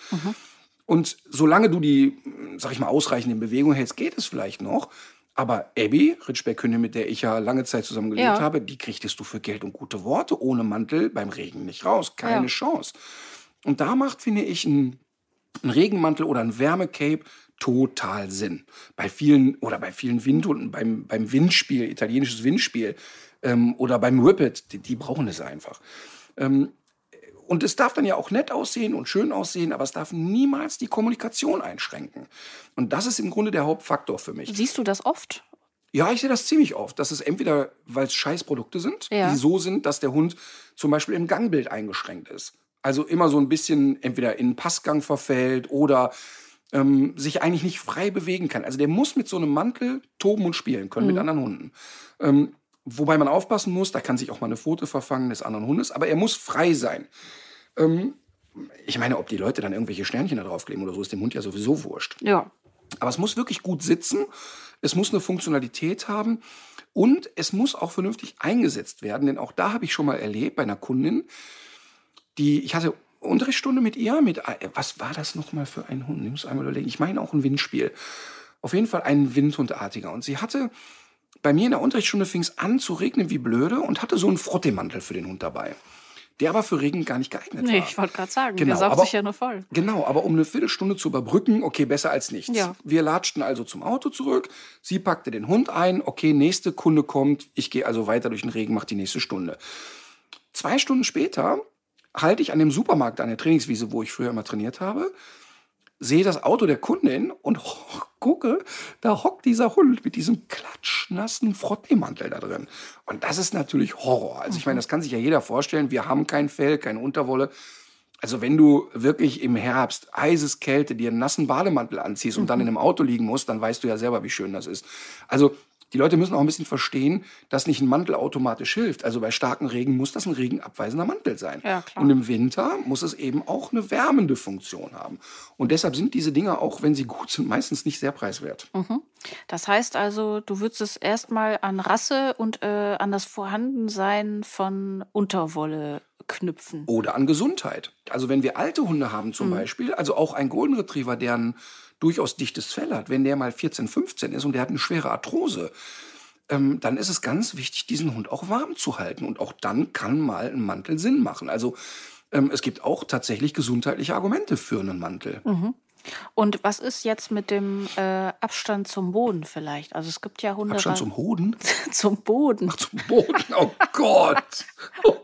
Und solange du die, sag ich mal, ausreichend in Bewegung hältst, geht es vielleicht noch. Aber Abby, Ritschberg-Hündin, mit der ich ja lange Zeit zusammen gelebt Ja. habe, die kriegtest du für Geld und gute Worte ohne Mantel beim Regen nicht raus. Keine Ja. Chance. Und da macht, finde ich, ein, ein Regenmantel oder ein Wärmecape total Sinn. Bei vielen oder bei vielen Windhunden, beim, beim Windspiel, italienisches Windspiel ähm, oder beim Whippet, die, die brauchen es einfach. Ähm, und es darf dann ja auch nett aussehen und schön aussehen, aber es darf niemals die Kommunikation einschränken. Und das ist im Grunde der Hauptfaktor für mich. Siehst du das oft? Ja, ich sehe das ziemlich oft, dass es entweder, weil es Scheißprodukte sind, Ja. die so sind, dass der Hund zum Beispiel im Gangbild eingeschränkt ist. Also immer so ein bisschen entweder in Passgang verfällt oder ähm, sich eigentlich nicht frei bewegen kann. Also der muss mit so einem Mantel toben und spielen können mit anderen Hunden. Ähm, wobei man aufpassen muss, da kann sich auch mal eine Pfote verfangen des anderen Hundes, aber er muss frei sein. Ähm, ich meine, ob die Leute dann irgendwelche Sternchen da draufkleben oder so, ist dem Hund ja sowieso wurscht. Ja. Aber es muss wirklich gut sitzen, es muss eine Funktionalität haben und es muss auch vernünftig eingesetzt werden. Denn auch da habe ich schon mal erlebt bei einer Kundin, die, ich hatte Unterrichtsstunde mit ihr, mit, äh, was war das nochmal für ein Hund? Ich muss einmal überlegen, ich meine auch ein Windspiel. Auf jeden Fall ein Windhundartiger. Und sie hatte, bei mir in der Unterrichtsstunde fing es an zu regnen wie blöde und hatte so einen Frottemantel für den Hund dabei. Der aber für Regen gar nicht geeignet Nee, war. ich wollte gerade sagen, Genau, der saugt aber- sich ja nur voll. Genau, aber um eine Viertelstunde zu überbrücken, okay, besser als nichts. Ja. Wir latschten also zum Auto zurück. Sie packte den Hund ein. Okay, nächste Kunde kommt. Ich gehe also weiter durch den Regen, mache die nächste Stunde. Zwei Stunden später halte ich an dem Supermarkt an der Trainingswiese, wo ich früher immer trainiert habe, sehe das Auto der Kundin und [LAUGHS] gucke, da hockt dieser Hund mit diesem klatschnassen Frotteemantel da drin. Und das ist natürlich Horror. Also ich meine, das kann sich ja jeder vorstellen. Wir haben kein Fell, keine Unterwolle. Also wenn du wirklich im Herbst, eises Kälte, dir einen nassen Bademantel anziehst und dann in einem Auto liegen musst, dann weißt du ja selber, wie schön das ist. Also die Leute müssen auch ein bisschen verstehen, dass nicht ein Mantel automatisch hilft. Also bei starkem Regen muss das ein regenabweisender Mantel sein. Ja, klar. Und im Winter muss es eben auch eine wärmende Funktion haben. Und deshalb sind diese Dinge, auch wenn sie gut sind, meistens nicht sehr preiswert. Das heißt also, du würdest es erstmal an Rasse und äh, an das Vorhandensein von Unterwolle knüpfen. Oder an Gesundheit. Also wenn wir alte Hunde haben zum Beispiel, also auch ein Golden Retriever, der ein durchaus dichtes Fell hat, wenn der mal 14, 15 ist und der hat eine schwere Arthrose, ähm, dann ist es ganz wichtig, diesen Hund auch warm zu halten. Und auch dann kann mal ein Mantel Sinn machen. Also ähm, es gibt auch tatsächlich gesundheitliche Argumente für einen Mantel. Und was ist jetzt mit dem äh, Abstand zum Boden vielleicht? Also es gibt ja Hunde Abstand zum Hoden? [LAUGHS] zum Boden. Zum Boden? Oh Gott! Oh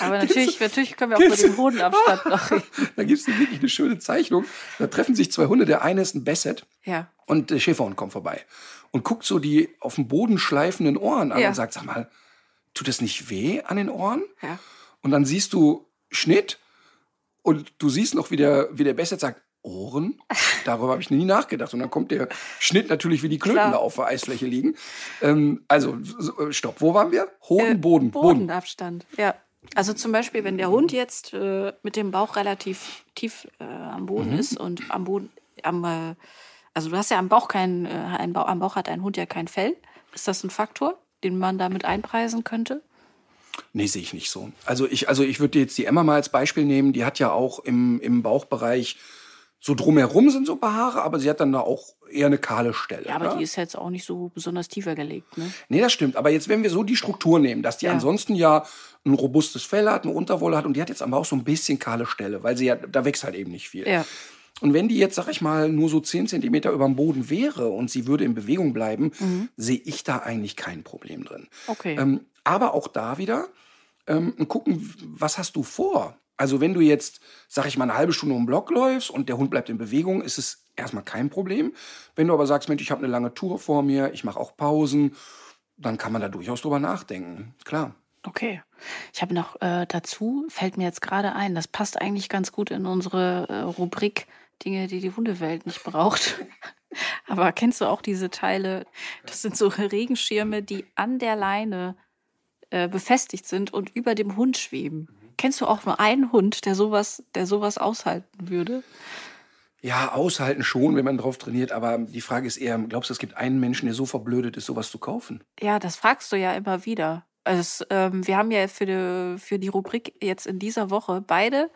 Aber natürlich, natürlich können wir auch über den Bodenabstand noch reden. [LAUGHS] Da gibt es wirklich eine schöne Zeichnung. Da treffen sich zwei Hunde. Der eine ist ein Basset Ja. und der Schäferhund kommt vorbei und guckt so die auf dem Boden schleifenden Ohren an Ja. und sagt, sag mal, tut das nicht weh an den Ohren? Ja. Und dann siehst du Schnitt und du siehst noch, wie der, wie der Basset sagt, Ohren? [LAUGHS] Darüber habe ich nie nachgedacht. Und dann kommt der Schnitt natürlich, wie die Klöten Klar. da auf der Eisfläche liegen. Ähm, also, so, stopp, wo waren wir? Hoden, Äh, Boden, Boden. Bodenabstand, ja. Also zum Beispiel, wenn der Hund jetzt äh, mit dem Bauch relativ tief äh, am Boden Mhm. ist und am Boden, am, äh, also du hast ja am Bauch kein, äh, ein Bauch, am Bauch hat ein Hund ja kein Fell. Ist das ein Faktor, den man damit einpreisen könnte? Nee, sehe ich nicht so. Also ich, also ich würde jetzt die Emma mal als Beispiel nehmen. Die hat ja auch im, im Bauchbereich so drumherum sind so ein paar Haare, aber sie hat dann da auch eher eine kahle Stelle. Ja, aber ne? die ist jetzt auch nicht so besonders tiefer gelegt, ne? Nee, das stimmt. Aber jetzt, wenn wir so die Struktur nehmen, dass die Ja. ansonsten ja ein robustes Fell hat, eine Unterwolle hat und die hat jetzt am Bauch so ein bisschen kahle Stelle, weil sie ja, da wächst halt eben nicht viel. Ja. Und wenn die jetzt, sag ich mal, nur so 10 Zentimeter über dem Boden wäre und sie würde in Bewegung bleiben, sehe ich da eigentlich kein Problem drin. Mhm. Okay. Ähm, aber auch da wieder ähm, gucken, was hast du vor? Also wenn du jetzt, sag ich mal, eine halbe Stunde um den Block läufst und der Hund bleibt in Bewegung, ist es erstmal kein Problem. Wenn du aber sagst, Mensch, ich habe eine lange Tour vor mir, ich mache auch Pausen, dann kann man da durchaus drüber nachdenken. Klar. Okay. Ich habe noch äh, dazu, fällt mir jetzt gerade ein, das passt eigentlich ganz gut in unsere äh, Rubrik Dinge, die die Hundewelt nicht braucht. [LAUGHS] Aber kennst du auch diese Teile? Das sind so Regenschirme, die an der Leine äh, befestigt sind und über dem Hund schweben. Kennst du auch nur einen Hund, der sowas, der sowas aushalten würde? Ja, aushalten schon, wenn man drauf trainiert, aber die Frage ist eher, glaubst du, es gibt einen Menschen, der so verblödet ist, sowas zu kaufen? Ja, das fragst du ja immer wieder. Also, ähm, wir haben ja für die, für die Rubrik jetzt in dieser Woche beide,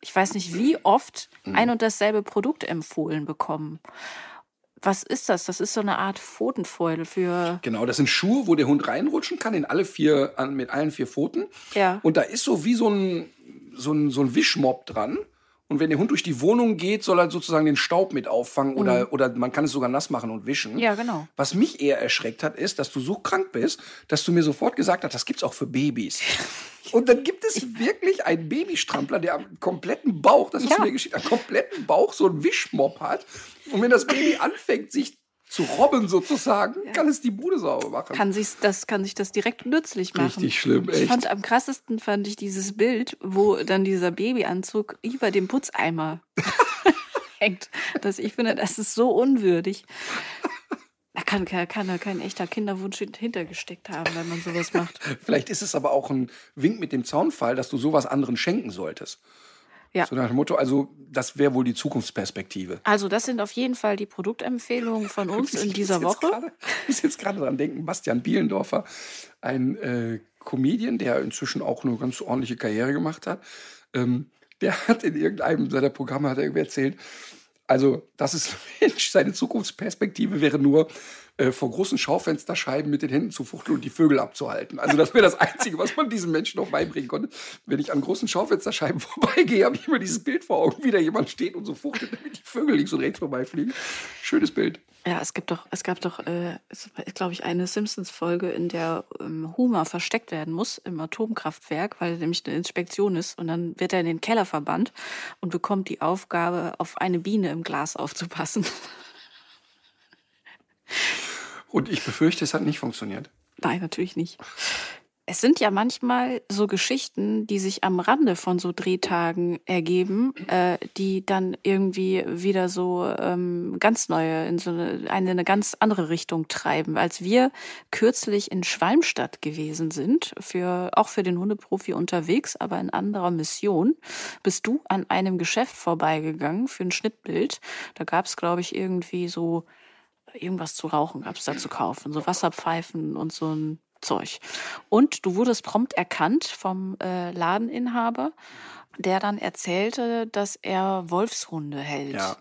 ich weiß nicht wie oft, ein und dasselbe Produkt empfohlen bekommen. Was ist das? Das ist so eine Art Pfotenfäule für. Genau, das sind Schuhe, wo der Hund reinrutschen kann, in alle vier, an, mit allen vier Pfoten. Ja. Und da ist so wie so ein, so ein, so ein Wischmob dran. Und wenn der Hund durch die Wohnung geht, soll er sozusagen den Staub mit auffangen oder, oder man kann es sogar nass machen und wischen. Mhm. Ja, genau. Was mich eher erschreckt hat, ist, dass du so krank bist, dass du mir sofort gesagt hast, das gibt's auch für Babys. [LAUGHS] Und dann gibt es wirklich einen Babystrampler, der am kompletten Bauch, das hast Ja. mir geschickt, am kompletten Bauch so einen Wischmob hat. Und wenn das Baby anfängt, sich zu robben sozusagen, kann es die Bude sauber machen. Kann sich das, kann sich das direkt nützlich machen. Richtig schlimm, Ich echt. fand am krassesten fand ich dieses Bild, wo dann dieser Babyanzug über dem Putzeimer [LAUGHS] hängt. Das, ich finde, das ist so unwürdig. Da kann, kann, kann da kein echter Kinderwunsch hintergesteckt haben, wenn man sowas macht. Vielleicht ist es aber auch ein Wink mit dem Zaunfall, dass du sowas anderen schenken solltest. Ja. So nach dem Motto, also das wäre wohl die Zukunftsperspektive. Also, das sind auf jeden Fall die Produktempfehlungen von uns [LAUGHS] in dieser Woche. Ich muss jetzt gerade dran denken, Bastian Bielendorfer, ein äh, Comedian, der inzwischen auch eine ganz ordentliche Karriere gemacht hat, ähm, der hat in irgendeinem seiner Programme hat er irgendwie erzählt, also das ist [LAUGHS] Mensch, seine Zukunftsperspektive wäre nur, äh, vor großen Schaufensterscheiben mit den Händen zu fuchteln und die Vögel abzuhalten. Also das wäre das Einzige, was man diesem Menschen noch beibringen konnte. Wenn ich an großen Schaufensterscheiben [LAUGHS] vorbeigehe, habe ich immer dieses Bild vor Augen, wie da jemand steht und so fuchtelt, damit die Vögel links und rechts vorbeifliegen. Schönes Bild. Ja, es gibt doch, es gab doch, äh, glaube ich, eine Simpsons-Folge, in der ähm, Homer versteckt werden muss im Atomkraftwerk, weil nämlich eine Inspektion ist und dann wird er in den Keller verbannt und bekommt die Aufgabe, auf eine Biene im Glas aufzupassen. Und ich befürchte, es hat nicht funktioniert. Nein, natürlich nicht. Es sind ja manchmal so Geschichten, die sich am Rande von so Drehtagen ergeben, äh, die dann irgendwie wieder so ähm, ganz neue, in so eine, eine ganz andere Richtung treiben. Als wir kürzlich in Schwalmstadt gewesen sind, für, auch für den Hundeprofi unterwegs, aber in anderer Mission, bist du an einem Geschäft vorbeigegangen für ein Schnittbild. Da gab es, glaube ich, irgendwie so irgendwas zu rauchen gab es da zu kaufen, so Wasserpfeifen und so ein Zeug. Und du wurdest prompt erkannt vom äh, Ladeninhaber, der dann erzählte, dass er Wolfshunde hält. Ja.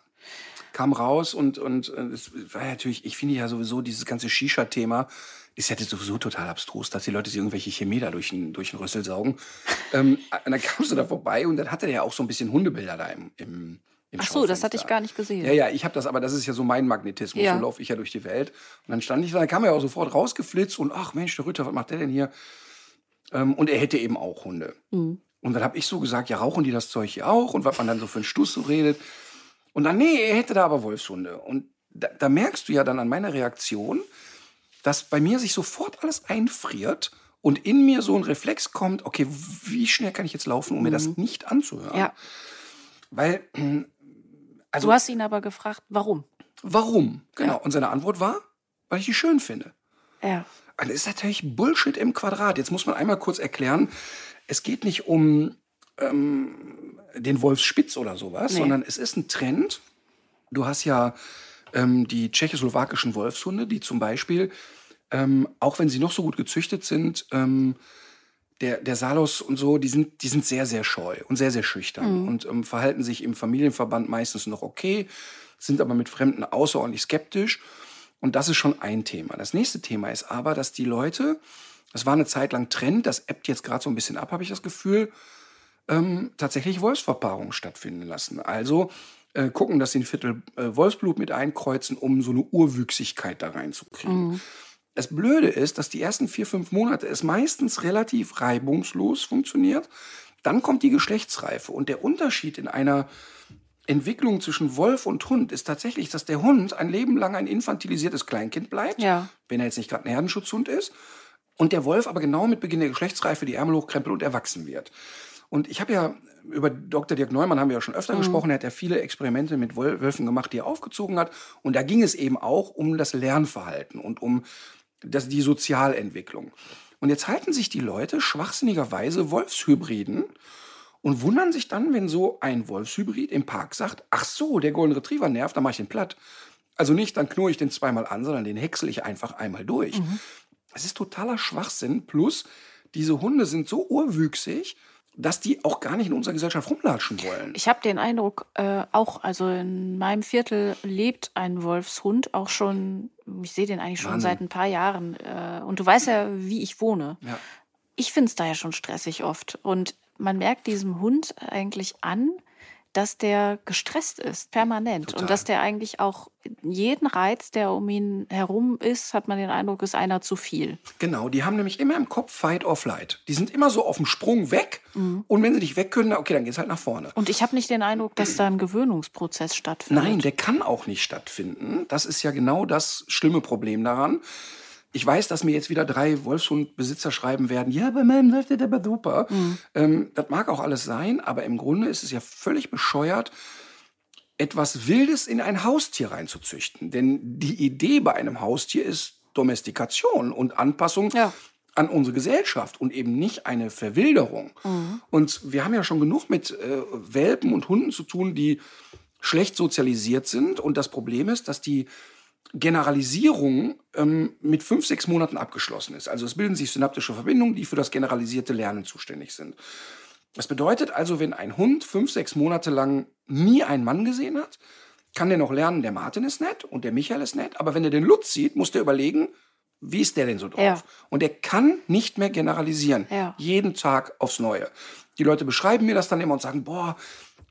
Kam raus und, und äh, es war natürlich, ich finde ja sowieso dieses ganze Shisha-Thema ist ja sowieso total abstrus, dass die Leute sich irgendwelche Chemie da durch den, durch den Rüssel saugen. ähm, [LAUGHS] und dann kamst du da vorbei und dann hatte der ja auch so ein bisschen Hundebilder da im, im, im Ach so, das hatte ich gar nicht gesehen. Ja, ja, ich habe das, aber das ist ja so mein Magnetismus. Ja. So laufe ich ja durch die Welt. Und dann stand ich da, dann kam er ja auch sofort rausgeflitzt und ach Mensch, der Ritter, was macht der denn hier? Ähm, und er hätte eben auch Hunde. Mhm. Und dann habe ich so gesagt, ja, rauchen die das Zeug hier auch? Und was man dann so für einen Stuss so redet. Und dann, nee, er hätte da aber Wolfshunde. Und da, da merkst du ja dann an meiner Reaktion, dass bei mir sich sofort alles einfriert und in mir so ein Reflex kommt, okay, wie schnell kann ich jetzt laufen, um mir das nicht anzuhören? Mhm. Ja. Weil, also, du hast ihn aber gefragt, warum? warum? Genau. Ja. Und seine Antwort war, weil ich die schön finde. Ja. Und das ist natürlich Bullshit im Quadrat. Jetzt muss man einmal kurz erklären, es geht nicht um ähm, den Wolfsspitz oder sowas, Nee. sondern es ist ein Trend. Du hast ja ähm, die tschechoslowakischen Wolfshunde, die zum Beispiel, ähm, auch wenn sie noch so gut gezüchtet sind, ähm, der, der Salos und so, die sind, die sind sehr, sehr scheu und sehr, sehr schüchtern und ähm, verhalten sich im Familienverband meistens noch okay, sind aber mit Fremden außerordentlich skeptisch. Und das ist schon ein Thema. Das nächste Thema ist aber, dass die Leute, das war eine Zeit lang Trend, das ebbt jetzt gerade so ein bisschen ab, habe ich das Gefühl, ähm, tatsächlich Wolfsverpaarungen stattfinden lassen. Also äh, gucken, dass sie ein Viertel äh, Wolfsblut mit einkreuzen, um so eine Urwüchsigkeit da reinzukriegen. Das Blöde ist, dass die ersten vier, fünf Monate es meistens relativ reibungslos funktioniert. Dann kommt die Geschlechtsreife. Und der Unterschied in einer Entwicklung zwischen Wolf und Hund ist tatsächlich, dass der Hund ein Leben lang ein infantilisiertes Kleinkind bleibt, Ja. wenn er jetzt nicht gerade ein Herdenschutzhund ist. Und der Wolf aber genau mit Beginn der Geschlechtsreife die Ärmel hochkrempelt und erwachsen wird. Und ich habe ja über Dr. Dirk Neumann haben wir ja schon öfter gesprochen. Er hat ja viele Experimente mit Wölfen gemacht, die er aufgezogen hat. Und da ging es eben auch um das Lernverhalten und um das, die Sozialentwicklung. Und jetzt halten sich die Leute schwachsinnigerweise Wolfshybriden und wundern sich dann, wenn so ein Wolfshybrid im Park sagt, ach so, der Golden Retriever nervt, dann mache ich den platt. Also nicht, dann knurre ich den zweimal an, sondern den häcksel ich einfach einmal durch. Es ist totaler Schwachsinn. Plus, diese Hunde sind so urwüchsig, dass die auch gar nicht in unserer Gesellschaft rumlatschen wollen. Ich habe den Eindruck, äh, auch, also in meinem Viertel lebt ein Wolfshund auch schon, ich sehe den eigentlich schon Wahnsinn. seit ein paar Jahren. Äh, und du weißt ja, wie ich wohne. Ja. Ich finde es da ja schon stressig oft. Und man merkt diesem Hund eigentlich an, dass der gestresst ist, permanent. Total. Und dass der eigentlich auch jeden Reiz, der um ihn herum ist, hat man den Eindruck, ist einer zu viel. Genau, die haben nämlich immer im Kopf Fight or Flight. Die sind immer so auf dem Sprung weg. Und wenn sie nicht weg können, okay, dann geht's halt nach vorne. Und ich habe nicht den Eindruck, dass da ein Gewöhnungsprozess stattfindet. Nein, der kann auch nicht stattfinden. Das ist ja genau das schlimme Problem daran. Ich weiß, dass mir jetzt wieder drei Wolfshundbesitzer schreiben werden, ja, bei meinem läuft der super. Ähm, das mag auch alles sein, aber im Grunde ist es ja völlig bescheuert, etwas Wildes in ein Haustier reinzuzüchten. Denn die Idee bei einem Haustier ist Domestikation und Anpassung Ja. an unsere Gesellschaft und eben nicht eine Verwilderung. Und wir haben ja schon genug mit äh, Welpen und Hunden zu tun, die schlecht sozialisiert sind. Und das Problem ist, dass die Generalisierung ähm, mit fünf, sechs Monaten abgeschlossen ist. Also es bilden sich synaptische Verbindungen, die für das generalisierte Lernen zuständig sind. Das bedeutet also, wenn ein Hund fünf, sechs Monate lang nie einen Mann gesehen hat, kann der noch lernen, der Martin ist nett und der Michael ist nett, aber wenn er den Lutz sieht, muss der überlegen, wie ist der denn so drauf? Ja. Und er kann nicht mehr generalisieren. Ja. Jeden Tag aufs Neue. Die Leute beschreiben mir das dann immer und sagen, boah,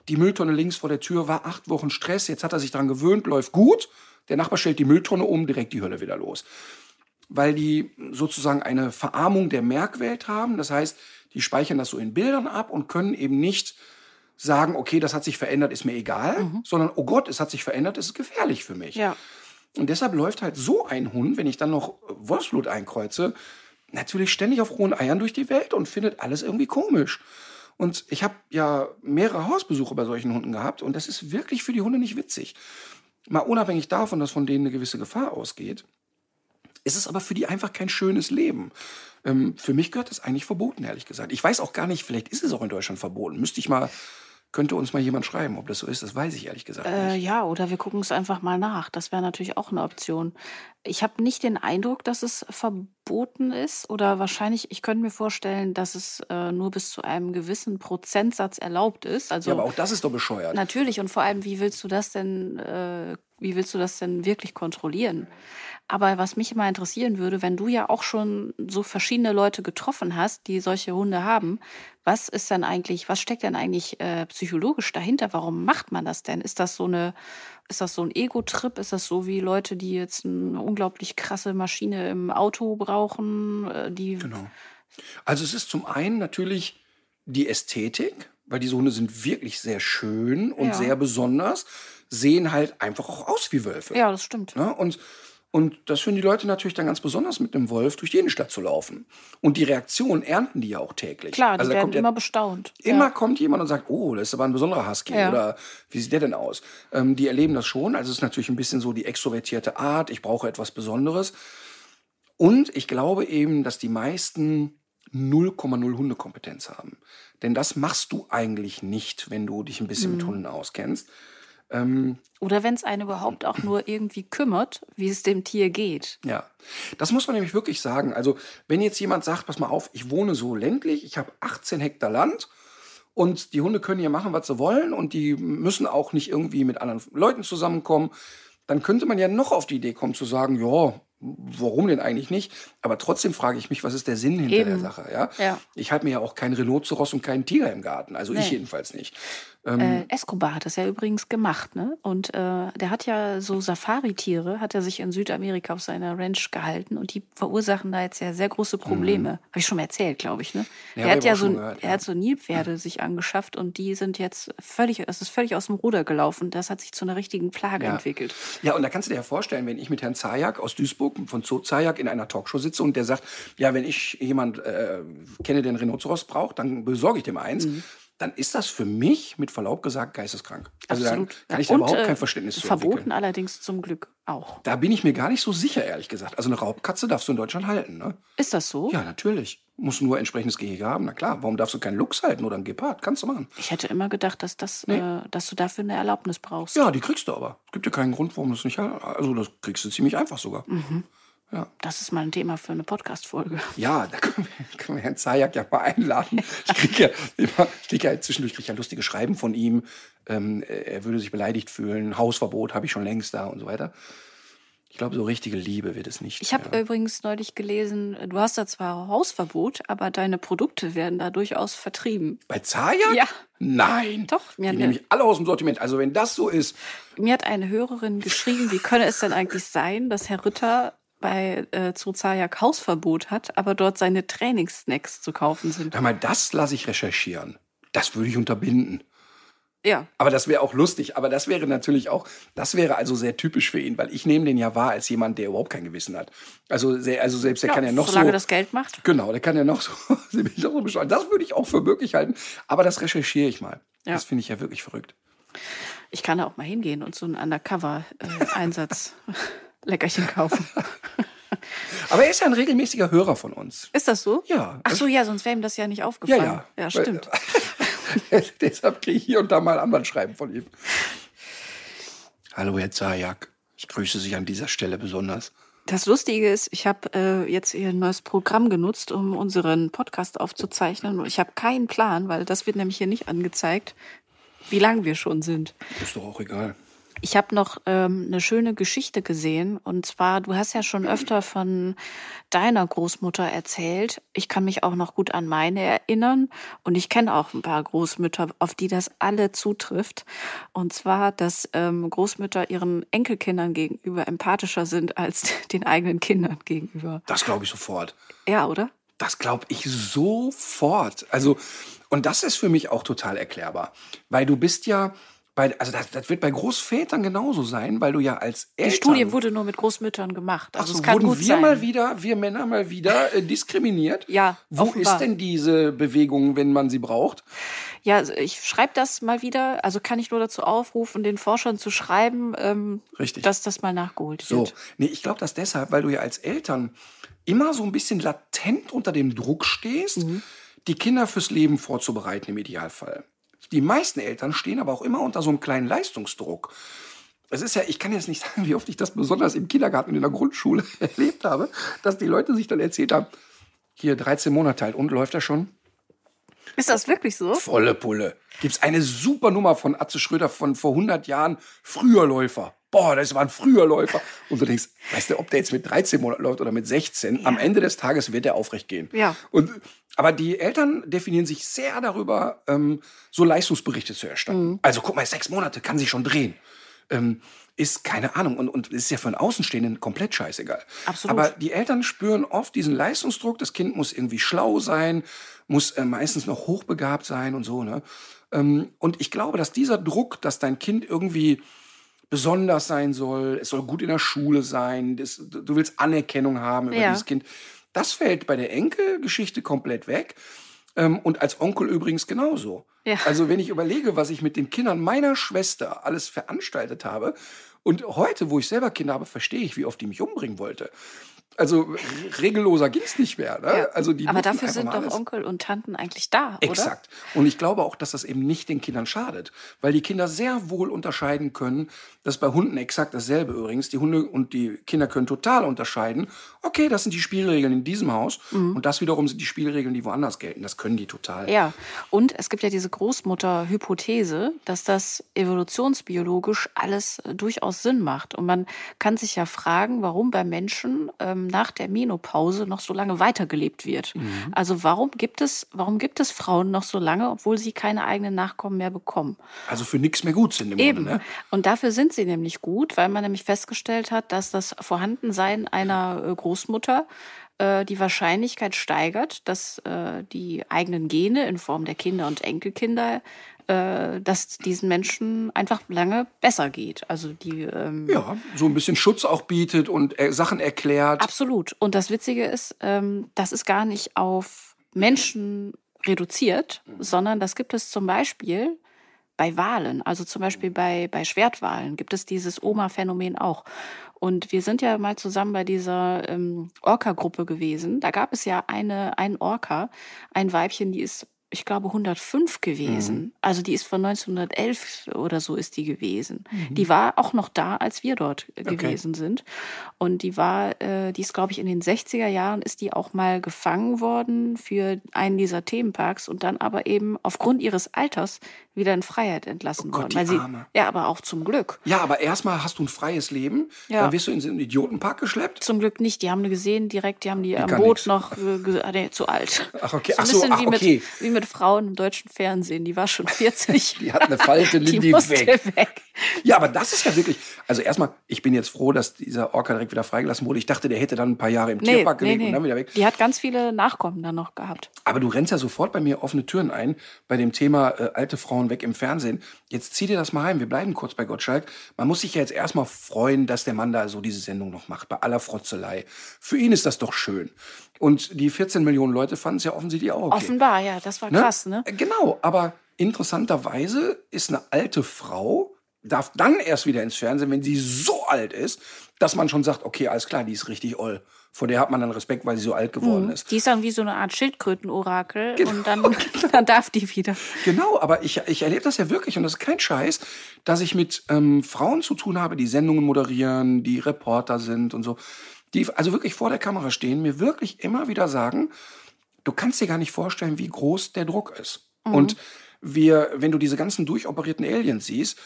die Mülltonne links vor der Tür war acht Wochen Stress, jetzt hat er sich dran gewöhnt, läuft gut. Der Nachbar stellt die Mülltonne um, direkt die Hölle wieder los. Weil die sozusagen eine Verarmung der Merkwelt haben. Das heißt, die speichern das so in Bildern ab und können eben nicht sagen, okay, das hat sich verändert, ist mir egal, sondern, oh Gott, es hat sich verändert, es ist gefährlich für mich. Ja. Und deshalb läuft halt so ein Hund, wenn ich dann noch Wolfsblut einkreuze, natürlich ständig auf rohen Eiern durch die Welt und findet alles irgendwie komisch. Und ich habe ja mehrere Hausbesuche bei solchen Hunden gehabt und das ist wirklich für die Hunde nicht witzig. Mal unabhängig davon, dass von denen eine gewisse Gefahr ausgeht, ist es aber für die einfach kein schönes Leben. Ähm, für mich gehört das eigentlich verboten, ehrlich gesagt. Ich weiß auch gar nicht, vielleicht ist es auch in Deutschland verboten. Müsste ich mal, könnte uns mal jemand schreiben, ob das so ist. Das weiß ich ehrlich gesagt Äh, nicht. ja, oder wir gucken es einfach mal nach. Das wäre natürlich auch eine Option. Ich habe nicht den Eindruck, dass es verboten ist. Oder wahrscheinlich, ich könnte mir vorstellen, dass es äh, nur bis zu einem gewissen Prozentsatz erlaubt ist. Also ja, aber auch das ist doch bescheuert. Natürlich und vor allem, wie willst du das denn, äh, wie willst du das denn wirklich kontrollieren? Aber was mich immer interessieren würde, wenn du ja auch schon so verschiedene Leute getroffen hast, die solche Hunde haben, was ist denn eigentlich, was steckt denn eigentlich äh, psychologisch dahinter? Warum macht man das denn? Ist das so eine, ist das so ein Ego-Trip? Ist das so wie Leute, die jetzt eine unglaublich krasse Maschine im Auto brauchen, äh, die Genau. Also es ist zum einen natürlich die Ästhetik, weil diese Hunde sind wirklich sehr schön und Ja. sehr besonders, sehen halt einfach auch aus wie Wölfe. Ja, das stimmt. Ne? Und, und das finden die Leute natürlich dann ganz besonders mit einem Wolf durch die Innenstadt zu laufen. Und die Reaktion ernten die ja auch täglich. Klar, die also werden immer bestaunt. Immer ja. kommt jemand und sagt, oh, das ist aber ein besonderer Husky. Ja. Oder wie sieht der denn aus? Ähm, die erleben das schon. Also es ist natürlich ein bisschen so die extrovertierte Art. Ich brauche etwas Besonderes. Und ich glaube eben, dass die meisten 0,0 Hundekompetenz haben. Denn das machst du eigentlich nicht, wenn du dich ein bisschen Mhm. mit Hunden auskennst. Ähm, Oder wenn es einen überhaupt auch nur irgendwie kümmert, wie es dem Tier geht. Ja, das muss man nämlich wirklich sagen. Also, wenn jetzt jemand sagt, pass mal auf, ich wohne so ländlich, ich habe 18 Hektar Land und die Hunde können hier machen, was sie wollen und die müssen auch nicht irgendwie mit anderen Leuten zusammenkommen, dann könnte man ja noch auf die Idee kommen zu sagen, ja, warum denn eigentlich nicht? Aber trotzdem frage ich mich, was ist der Sinn hinter der Eben. Sache? Ja? Ja. Ich halte mir ja auch keinen Rhinoceros und keinen Tiger im Garten. Also ich Nee. jedenfalls nicht. Äh, Escobar hat das ja übrigens gemacht, ne? Und äh, der hat ja so Safari-Tiere, hat er sich in Südamerika auf seiner Ranch gehalten und die verursachen da jetzt ja sehr große Probleme. Habe ich schon mal erzählt, glaube ich, ne? Ja, er hat ich ja so, gehört, er ja. hat so Nilpferde sich angeschafft und die sind jetzt völlig, das ist völlig aus dem Ruder gelaufen. Das hat sich zu einer richtigen Plage Ja. entwickelt. Ja, und da kannst du dir ja vorstellen, wenn ich mit Herrn Zajak aus Duisburg von Zoo Zajak in einer Talkshow sitze und der sagt, ja, wenn ich jemand äh, kenne, der einen Rhinoceros braucht, dann besorge ich dem eins. Dann ist das für mich, mit Verlaub gesagt, geisteskrank. Also Absolut. dann kann ich da Und, überhaupt äh, kein Verständnis zu Verboten entwickeln. allerdings zum Glück auch. Da bin ich mir gar nicht so sicher, ehrlich gesagt. Also eine Raubkatze darfst du in Deutschland halten, ne? Ist das so? Ja, natürlich. Muss nur entsprechendes Gehege haben. Na klar, warum darfst du keinen Luchs halten oder einen Gepard? Kannst du machen. Ich hätte immer gedacht, dass, das, äh, dass du dafür eine Erlaubnis brauchst. Ja, die kriegst du aber. Es gibt ja keinen Grund, warum du es nicht. Also das kriegst du ziemlich einfach sogar. Mhm. Ja. Das ist mal ein Thema für eine Podcast-Folge. Ja, da können wir, [LAUGHS] können wir Herrn Zajak ja mal einladen. Ich kriege ja, immer, ich krieg ja zwischendurch krieg ja lustige Schreiben von ihm. Ähm, er würde sich beleidigt fühlen. Hausverbot habe ich schon längst da und so weiter. Ich glaube, so richtige Liebe wird es nicht. Ich habe mehr. übrigens neulich gelesen, du hast da zwar Hausverbot, aber deine Produkte werden da durchaus vertrieben. Bei Zajak? Ja. Nein. Doch, Die mir hat, nehme ich alle aus dem Sortiment. Also wenn das so ist, mir hat eine Hörerin geschrieben, wie könne es denn eigentlich sein, dass Herr Ritter bei äh, Zuzajak Hausverbot hat, aber dort seine Trainingssnacks zu kaufen sind. hör mal, das lasse ich recherchieren. Das würde ich unterbinden. Ja, Aber das wäre auch lustig. Aber das wäre natürlich auch, das wäre also sehr typisch für ihn, weil ich nehme den ja wahr als jemand, der überhaupt kein Gewissen hat. Also, sehr, also selbst der kann ja noch solange so. das Geld macht. Genau, der kann ja noch so. [LAUGHS] Das würde ich auch für möglich halten. Aber das recherchiere ich mal. Ja. Das finde ich ja wirklich verrückt. Ich kann da auch mal hingehen und so einen Undercover-Einsatz [LAUGHS] Leckerchen kaufen. [LAUGHS] Aber er ist ja ein regelmäßiger Hörer von uns. Ist das so? Ja. Ach so, ja, sonst wäre ihm das ja nicht Ja, aufgefallen. ja. Ja, stimmt. [LAUGHS] Deshalb kriege ich hier und da mal Anwaltschreiben von ihm. Hallo, Herr Zajak. Ich grüße Sie an dieser Stelle besonders. Das Lustige ist, ich habe äh, jetzt hier ein neues Programm genutzt, um unseren Podcast aufzuzeichnen. Und ich habe keinen Plan, weil das wird nämlich hier nicht angezeigt, wie lang wir schon sind. Ist doch auch egal. Ich habe noch ähm, eine schöne Geschichte gesehen. Und zwar, du hast ja schon öfter von deiner Großmutter erzählt. Ich kann mich auch noch gut an meine erinnern. Und ich kenne auch ein paar Großmütter, auf die das alle zutrifft. Und zwar, dass ähm, Großmütter ihren Enkelkindern gegenüber empathischer sind als [LAUGHS] den eigenen Kindern gegenüber. Das glaube ich sofort. Ja, oder? Das glaube ich sofort. Also, und das ist für mich auch total erklärbar. Weil du bist ja, bei, also das, das wird bei Großvätern genauso sein, weil du ja als Eltern... Die Studie wurde nur mit Großmüttern gemacht. Also Ach so, es kann wurden gut wir sein. mal wieder, wir Männer mal wieder äh, diskriminiert? Ja, Wo offenbar. ist denn diese Bewegung, wenn man sie braucht? Ja, ich schreibe das mal wieder. Also kann ich nur dazu aufrufen, den Forschern zu schreiben, ähm, Richtig. dass das mal nachgeholt So, wird. nee, ich glaube das deshalb, weil du ja als Eltern immer so ein bisschen latent unter dem Druck stehst, Mhm. die Kinder fürs Leben vorzubereiten im Idealfall. Die meisten Eltern stehen aber auch immer unter so einem kleinen Leistungsdruck. Es ist ja, ich kann jetzt nicht sagen, wie oft ich das besonders im Kindergarten und in der Grundschule [LAUGHS] erlebt habe, dass die Leute sich dann erzählt haben, hier 13 Monate alt und läuft er schon? Ist das wirklich so? Volle Pulle. Gibt's eine super Nummer von Atze Schröder von vor 100 Jahren, Früherläufer. Boah, das war ein Früherläufer. Und du denkst, weißt du, ob der jetzt mit 13 Monaten läuft oder mit 16, am Ende des Tages wird der aufrecht gehen. Ja. Und, aber die Eltern definieren sich sehr darüber, ähm, so Leistungsberichte zu erstatten. Also guck mal, sechs Monate kann sich schon drehen. Ähm, ist keine Ahnung und, und ist ja für einen Außenstehenden komplett scheißegal. Absolut. Aber die Eltern spüren oft diesen Leistungsdruck. Das Kind muss irgendwie schlau sein, muss äh, meistens noch hochbegabt sein und so. Ne? Ähm, und ich glaube, dass dieser Druck, dass dein Kind irgendwie besonders sein soll, es soll gut in der Schule sein, das, du willst Anerkennung haben über Ja. dieses Kind, das fällt bei der Enkelgeschichte komplett weg. Ähm, und als Onkel übrigens genauso. Ja. Also wenn ich überlege, was ich mit den Kindern meiner Schwester alles veranstaltet habe und heute, wo ich selber Kinder habe, verstehe ich, wie oft die mich umbringen wollte. Also regelloser ging's nicht mehr. Ne? Ja. Also die Aber dafür sind doch. Onkel und Tanten eigentlich da, oder? Exakt. Und ich glaube auch, dass das eben nicht den Kindern schadet, weil die Kinder sehr wohl unterscheiden können. Das ist bei Hunden exakt dasselbe übrigens. Die Hunde und die Kinder können total unterscheiden. Okay, das sind die Spielregeln in diesem Haus und das wiederum sind die Spielregeln, die woanders gelten. Das können die total. Ja, und es gibt ja diese Großmutter-Hypothese, dass das evolutionsbiologisch alles äh, durchaus Sinn macht. Und man kann sich ja fragen, warum bei Menschen ähm, nach der Menopause noch so lange weitergelebt wird. Mhm. Also warum gibt es, warum gibt es Frauen noch so lange, obwohl sie keine eigenen Nachkommen mehr bekommen? Also für nichts mehr gut sind im Eben. Grunde. Ne? Und dafür sind sie nämlich gut, weil man nämlich festgestellt hat, dass das Vorhandensein einer äh, Großmutter äh, die Wahrscheinlichkeit steigert, dass äh, die eigenen Gene in Form der Kinder und Enkelkinder, äh, dass diesen Menschen einfach lange besser geht. Also die ähm, Ja, so ein bisschen Schutz auch bietet und äh, Sachen erklärt. Absolut. Und das Witzige ist, ähm, das ist gar nicht auf Menschen reduziert, sondern das gibt es zum Beispiel bei Wahlen. Also zum Beispiel bei, bei Schwertwahlen gibt es dieses Oma-Phänomen auch. Und wir sind ja mal zusammen bei dieser ähm, Orca-Gruppe gewesen. Da gab es ja eine, ein Orca, ein Weibchen, die ist, ich glaube, 105 gewesen. Also die ist von 1911 oder so ist die gewesen. Die war auch noch da, als wir dort äh, gewesen sind. Und die war, äh, die ist, glaube ich, in den 60er Jahren ist die auch mal gefangen worden für einen dieser Themenparks und dann aber eben aufgrund ihres Alters wieder in Freiheit entlassen Oh Gott, worden. die sie, ja, aber auch zum Glück. Ja, aber erstmal hast du ein freies Leben, Ja. dann wirst du in so einen Idiotenpark geschleppt. Zum Glück nicht. Die haben gesehen direkt, die haben die am kann Boot nix. noch äh, ah, zu alt. Ach, okay. So ein Ach so, bisschen ach, wie, mit, okay. wie mit Frauen im deutschen Fernsehen. Die war schon 40. [LAUGHS] Die hat eine Falte, nimm die musste weg. weg. Ja, aber das ist ja wirklich. Also erstmal, ich bin jetzt froh, dass dieser Orca direkt wieder freigelassen wurde. Ich dachte, der hätte dann ein paar Jahre im Nee, Tierpark nee, gelebt nee. und dann wieder weg. Die hat ganz viele Nachkommen dann noch gehabt. Aber du rennst ja sofort bei mir offene Türen ein bei dem Thema äh, alte Frauen weg im Fernsehen. Jetzt zieh dir das mal heim. Wir bleiben kurz bei Gottschalk. Man muss sich ja jetzt erstmal freuen, dass der Mann da so diese Sendung noch macht, bei aller Frotzelei. Für ihn ist das doch schön. Und die 14 Millionen Leute fanden es ja offensichtlich auch okay. Offenbar, ja, das war krass, ne? Genau, aber interessanterweise ist eine alte Frau, darf dann erst wieder ins Fernsehen, wenn sie so alt ist, dass man schon sagt, okay, alles klar, die ist richtig oll. Vor der hat man dann Respekt, weil sie so alt geworden ist. Die ist dann wie so eine Art Schildkrötenorakel Genau. und dann, [LAUGHS] dann darf die wieder. Genau, aber ich, ich erlebe das ja wirklich und das ist kein Scheiß, dass ich mit ähm, Frauen zu tun habe, die Sendungen moderieren, die Reporter sind und so, die also wirklich vor der Kamera stehen, mir wirklich immer wieder sagen, du kannst dir gar nicht vorstellen, wie groß der Druck ist. Und wir, wenn du diese ganzen durchoperierten Aliens siehst,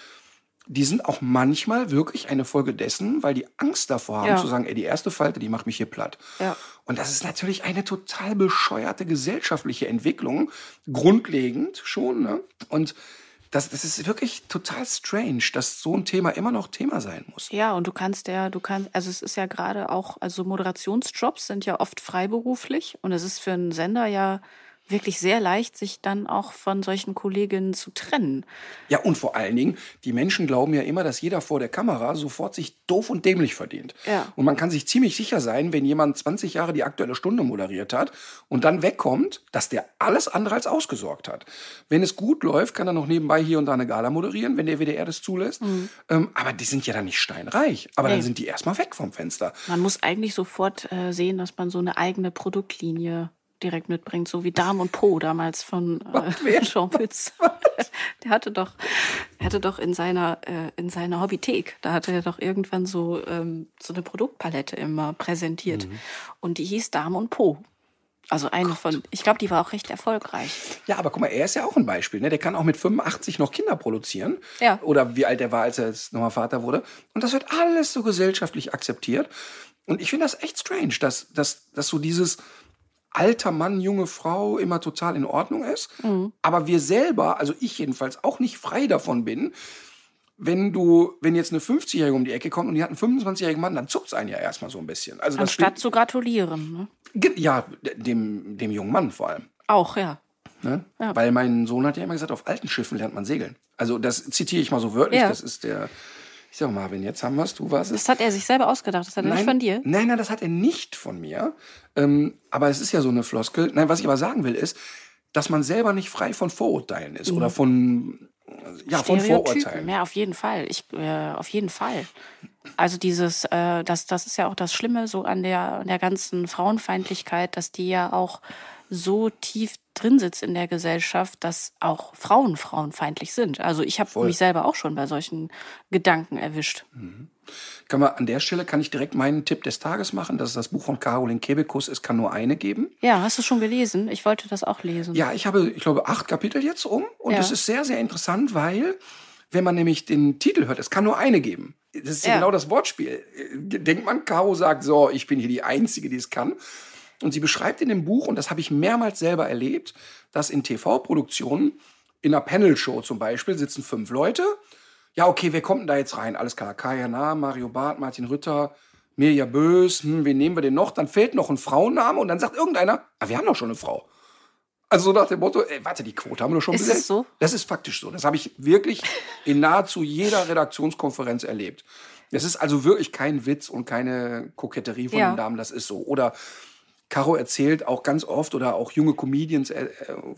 die sind auch manchmal wirklich eine Folge dessen, weil die Angst davor haben Ja. zu sagen, ey, die erste Falte, die macht mich hier platt. Ja. Und das ist natürlich eine total bescheuerte gesellschaftliche Entwicklung, grundlegend schon. Ne? Und das, das ist wirklich total strange, dass so ein Thema immer noch Thema sein muss. Ja, und du kannst ja, du kannst, also es ist ja gerade auch, also Moderationsjobs sind ja oft freiberuflich und es ist für einen Sender ja wirklich sehr leicht, sich dann auch von solchen Kolleginnen zu trennen. Ja, und vor allen Dingen, die Menschen glauben ja immer, dass jeder vor der Kamera sofort sich doof und dämlich verdient. Ja. Und man kann sich ziemlich sicher sein, wenn jemand 20 Jahre die aktuelle Stunde moderiert hat und dann wegkommt, dass der alles andere als ausgesorgt hat. Wenn es gut läuft, kann er noch nebenbei hier und da eine Gala moderieren, wenn der WDR das zulässt. Ähm, aber die sind ja dann nicht steinreich. Aber dann Mhm. Nee. sind die erstmal weg vom Fenster. Man muss eigentlich sofort äh, sehen, dass man so eine eigene Produktlinie direkt mitbringt, so wie Darm und Po damals von [LAUGHS] äh, Jean Pütz. [LAUGHS] Der hatte doch, hatte doch in seiner äh, in seiner Hobbythek, da hatte er doch irgendwann so ähm, so eine Produktpalette immer präsentiert Mhm. und die hieß Darm und Po. Also eine von, ich glaube, die war auch recht erfolgreich. Ja, aber guck mal, er ist ja auch ein Beispiel. Ne? Der kann auch mit 85 noch Kinder produzieren. Ja. Oder wie alt er war, als er jetzt nochmal Vater wurde. Und das wird alles so gesellschaftlich akzeptiert. Und ich finde das echt strange, dass, dass, dass so dieses alter Mann, junge Frau immer total in Ordnung ist. Aber wir selber, also ich jedenfalls, auch nicht frei davon bin, wenn du, wenn jetzt eine 50-Jährige um die Ecke kommt und die hat einen 25-jährigen Mann, dann zuckt's einen ja erstmal so ein bisschen. Also Anstatt zu gratulieren. Ne? ja, dem, dem jungen Mann vor allem. Auch, ja. Ne? Ja. Weil mein Sohn hat ja immer gesagt, auf alten Schiffen lernt man segeln. Also das zitiere ich mal so wörtlich. Ja. Das ist der, ich sag mal, Marvin, jetzt haben wir's, du warst es. Das hat er sich selber ausgedacht, das hat er nicht von dir. Nein, nein, das hat er nicht von mir. Ähm, aber es ist ja so eine Floskel. Nein, was ich aber sagen will, ist, dass man selber nicht frei von Vorurteilen ist oder von, ja, von Mhm. Stereotypen. Vorurteilen. Ja, auf jeden Fall. Ich, äh, auf jeden Fall. Also dieses, äh, das, das ist ja auch das Schlimme so an der, an der ganzen Frauenfeindlichkeit, dass die ja auch so tief drin sitzt in der Gesellschaft, dass auch Frauen frauenfeindlich sind. Also ich habe mich selber auch schon bei solchen Gedanken erwischt. Kann man, an der Stelle kann ich direkt meinen Tipp des Tages machen. Das ist das Buch von Caroline Kebekus. Es kann nur eine geben. Ja, hast du schon gelesen? Ich wollte das auch lesen. Ja, ich habe, ich glaube, acht Kapitel jetzt um. Und Ja. es ist sehr, sehr interessant, weil, wenn man nämlich den Titel hört, es kann nur eine geben. Das ist ja. Ja. genau das Wortspiel. Denkt man, Caro sagt so, ich bin hier die Einzige, die es kann. Und sie beschreibt in dem Buch, und das habe ich mehrmals selber erlebt, dass in TV-Produktionen, in einer Panel-Show zum Beispiel, sitzen fünf Leute. Ja, okay, wer kommt denn da jetzt rein? Alles klar, Kaya Nah, Mario Barth, Martin Rütter, Mirja Bös, hm, wen nehmen wir denn noch? Dann fällt noch ein Frauenname und dann sagt irgendeiner, ah, wir haben doch schon eine Frau. Also so nach dem Motto, ey, warte, die Quote haben wir schon Ist besetzt. so? Das ist faktisch so. Das habe ich wirklich in nahezu jeder Redaktionskonferenz erlebt. Das ist also wirklich kein Witz und keine Koketterie von Ja. den Damen, das ist so. Oder Caro erzählt auch ganz oft oder auch junge Comedians, äh,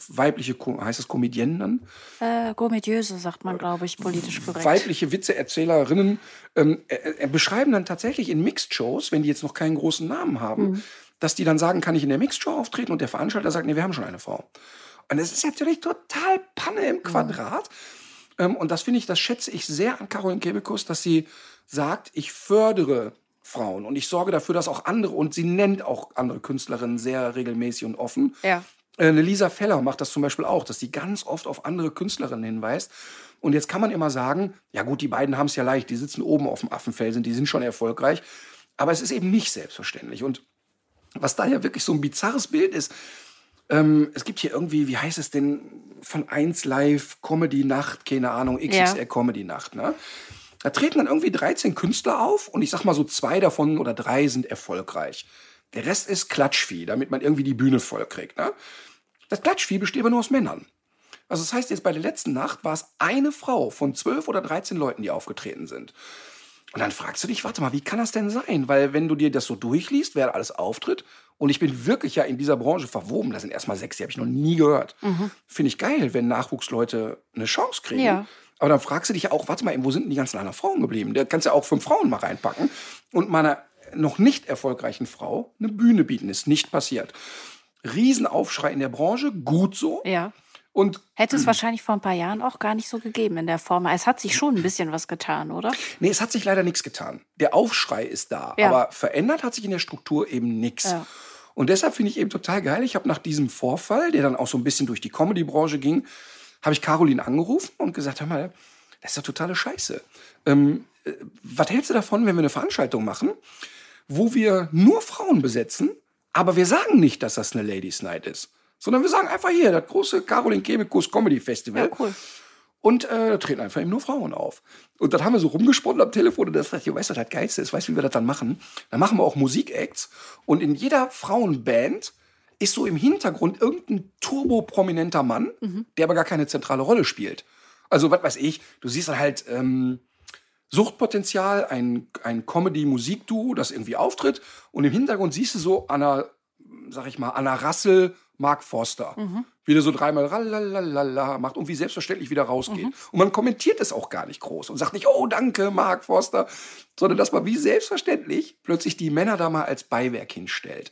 weibliche, heißt es Comedienne dann? Äh, Gourmetiöse, sagt man, glaube ich, politisch korrekt. weibliche Witzeerzählerinnen ähm, äh, beschreiben dann tatsächlich in Mixed-Shows, wenn die jetzt noch keinen großen Namen haben, Mhm. dass die dann sagen, kann ich in der Mixed-Show auftreten? Und der Veranstalter sagt, nee, wir haben schon eine Frau. Und das ist natürlich total Panne Mhm. im Quadrat. Ähm, und das finde ich, das schätze ich sehr an Caroline Kebekus, dass sie sagt, ich fördere Frauen und ich sorge dafür, dass auch andere, und sie nennt auch andere Künstlerinnen sehr regelmäßig und offen. Ja. Äh, Eine Lisa Feller macht das zum Beispiel auch, dass sie ganz oft auf andere Künstlerinnen hinweist. Und jetzt kann man immer sagen, ja gut, die beiden haben es ja leicht, die sitzen oben auf dem Affenfelsen, die sind schon erfolgreich. Aber es ist eben nicht selbstverständlich. Und was da ja wirklich so ein bizarres Bild ist, ähm, es gibt hier irgendwie, wie heißt es denn, von 1 Live Comedy Nacht, keine Ahnung, XXL Ja. Comedy Nacht, ne? Da treten dann irgendwie 13 Künstler auf und ich sag mal so zwei davon oder drei sind erfolgreich. Der Rest ist Klatschvieh, damit man irgendwie die Bühne voll kriegt, ne? Das Klatschvieh besteht aber nur aus Männern. Also das heißt, jetzt bei der letzten Nacht war es eine Frau von 12 oder 13 Leuten, die aufgetreten sind. Und dann fragst du dich, warte mal, wie kann das denn sein? Weil wenn du dir das so durchliest, wer da alles auftritt, und ich bin wirklich ja in dieser Branche verwoben, das sind erstmal sechs, die habe ich noch nie gehört. Finde ich geil, wenn Nachwuchsleute eine Chance kriegen. Ja. Aber dann fragst du dich ja auch, warte mal, wo sind denn die ganzen anderen Frauen geblieben? Da kannst du ja auch fünf Frauen mal reinpacken und meiner noch nicht erfolgreichen Frau eine Bühne bieten. Ist nicht passiert. Riesenaufschrei in der Branche, gut so. Ja. Und Hätte es wahrscheinlich vor ein paar Jahren auch gar nicht so gegeben in der Form. Es hat sich schon ein bisschen was getan, oder? Nee, es hat sich leider nichts getan. Der Aufschrei ist da, Ja. aber verändert hat sich in der Struktur eben nichts. Ja. Und deshalb finde ich eben total geil. Ich habe nach diesem Vorfall, der dann auch so ein bisschen durch die Comedy-Branche ging, habe ich Caroline angerufen und gesagt, hör mal, Das ist ja totale Scheiße. Ähm, äh, was hältst du davon, wenn wir eine Veranstaltung machen, wo wir nur Frauen besetzen, aber wir sagen nicht, dass das eine Ladies Night ist, sondern wir sagen einfach hier, das große Caroline Kebekus Comedy Festival. Ja, cool. Und äh, da treten einfach eben nur Frauen auf. Und dann haben wir so rumgesponnen am Telefon und das dachte ich, weißt du, das Geilste ist? Weißt du, wie wir das dann machen? Dann machen wir auch Musikacts und in jeder Frauenband ist so im Hintergrund irgendein turbo-prominenter Mann, der aber gar keine zentrale Rolle spielt. Also, was weiß ich, du siehst dann halt ähm, Suchtpotenzial, ein, ein Comedy-Musikduo, das irgendwie auftritt und im Hintergrund siehst du so Anna, sag ich mal, Anna Rassel, Mark Forster. Wie der so dreimal ralalala macht und wie selbstverständlich wieder rausgeht. Und man kommentiert es auch gar nicht groß und sagt nicht, oh danke, Mark Forster, sondern dass man wie selbstverständlich plötzlich die Männer da mal als Beiwerk hinstellt.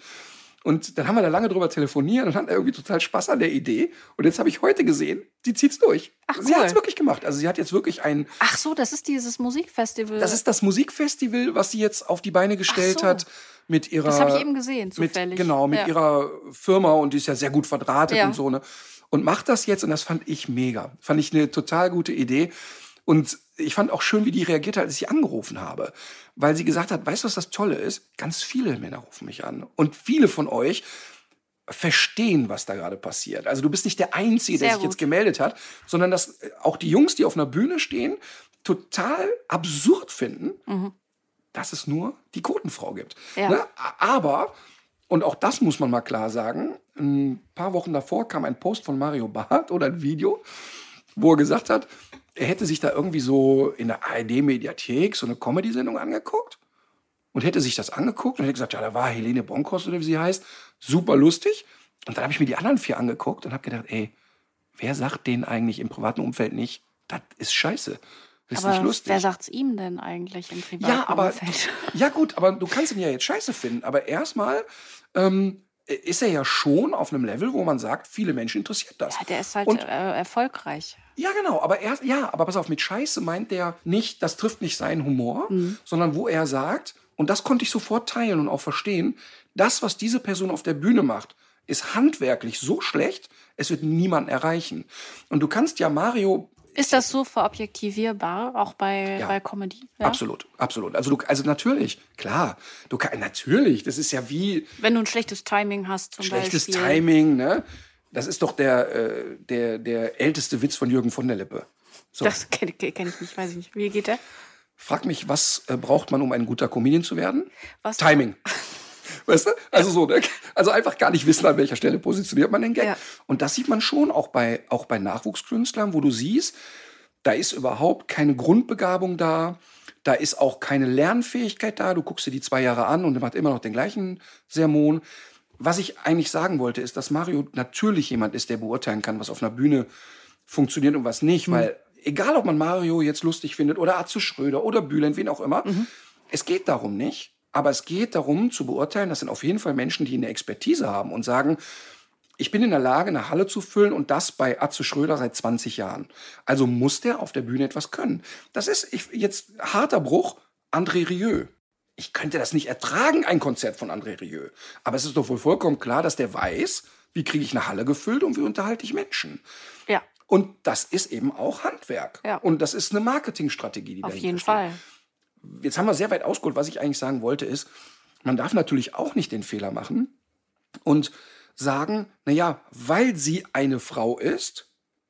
Und dann haben wir da lange drüber telefoniert und hatten irgendwie total Spaß an der Idee. Und jetzt habe ich heute gesehen, sie zieht's durch. Ach, Sie cool. hat's wirklich gemacht. Also sie hat jetzt wirklich ein, Ach so, das ist dieses Musikfestival. das ist das Musikfestival, was sie jetzt auf die Beine gestellt so. hat mit ihrer. Das habe ich eben gesehen, mit, zufällig. Genau, mit Ja. ihrer Firma und die ist ja sehr gut verdrahtet Ja. und so. Ne? Und macht das jetzt und das fand ich mega. Fand ich eine total gute Idee. Und ich fand auch schön, wie die reagiert hat, als ich sie angerufen habe. Weil sie gesagt hat, weißt du, was das Tolle ist? Ganz viele Männer rufen mich an. Und viele von euch verstehen, was da gerade passiert. Also du bist nicht der Einzige, der Sehr sich jetzt gut. gemeldet hat, sondern dass äh, auch die Jungs, die auf einer Bühne stehen, total absurd finden, dass es nur die Quotenfrau gibt. Ja. Ne? Aber, und auch das muss man mal klar sagen, ein paar Wochen davor kam ein Post von Mario Barth oder ein Video, wo er gesagt hat, er hätte sich da irgendwie so in der ARD-Mediathek so eine Comedy-Sendung angeguckt und hätte sich das angeguckt und hätte gesagt, ja, da war Helene Bonkos oder wie sie heißt, super lustig. Und dann habe ich mir die anderen vier angeguckt und habe gedacht, ey, wer sagt denen eigentlich im privaten Umfeld nicht, das ist scheiße, das ist aber nicht lustig. wer sagt's ihm denn eigentlich im privaten Ja, aber Umfeld? [LAUGHS] ja gut, aber du kannst ihn ja jetzt scheiße finden. Aber erstmal ähm, ist er ja schon auf einem Level, wo man sagt, viele Menschen interessiert das. Ja, der ist halt Und- äh, erfolgreich. Ja, genau. Aber er, ja, aber pass auf, mit Scheiße meint der nicht, das trifft nicht seinen Humor, sondern wo er sagt, und das konnte ich sofort teilen und auch verstehen, das, was diese Person auf der Bühne macht, ist handwerklich so schlecht, es wird niemanden erreichen. Und du kannst ja Mario Ist das so verobjektivierbar, auch bei, Ja. bei Comedy? Ja? Absolut, absolut. Also, du, also natürlich, klar. Du kann, natürlich, das ist ja wie Wenn du ein schlechtes Timing hast zum schlechtes Beispiel. Timing, ne? Das ist doch der, äh, der, der älteste Witz von Jürgen von der Lippe. So, Das kenne kenn ich nicht, weiß ich nicht. Wie geht der? frag mich, was äh, braucht man, um ein guter Comedian zu werden? Was? Timing. [LAUGHS] Weißt du? Also so, ne? Also einfach gar nicht wissen, an welcher Stelle positioniert man den Gag. Ja. Und das sieht man schon auch bei, auch bei Nachwuchskünstlern, wo du siehst, da ist überhaupt keine Grundbegabung da. Da ist auch keine Lernfähigkeit da. Du guckst dir die zwei Jahre an und der macht immer noch den gleichen Sermon. Was ich eigentlich sagen wollte, ist, dass Mario natürlich jemand ist, der beurteilen kann, was auf einer Bühne funktioniert und was nicht. Weil egal, ob man Mario jetzt lustig findet oder Atze Schröder oder Bülent, wen auch immer, es geht darum nicht. Aber es geht darum zu beurteilen, das sind auf jeden Fall Menschen, die eine Expertise haben und sagen, ich bin in der Lage, eine Halle zu füllen und das bei Atze Schröder seit 20 Jahren. Also muss der auf der Bühne etwas können. Das ist ich, jetzt harter Bruch, André Rieu. Ich könnte das nicht ertragen, ein Konzert von André Rieu. Aber es ist doch wohl vollkommen klar, dass der weiß, wie kriege ich eine Halle gefüllt und wie unterhalte ich Menschen. Ja, Und das ist eben auch Handwerk. Ja. Und das ist eine Marketingstrategie, die auf jeden steht Fall. jetzt haben wir sehr weit ausgeholt. Was ich eigentlich sagen wollte, ist, man darf natürlich auch nicht den Fehler machen und sagen, naja, weil sie eine Frau ist,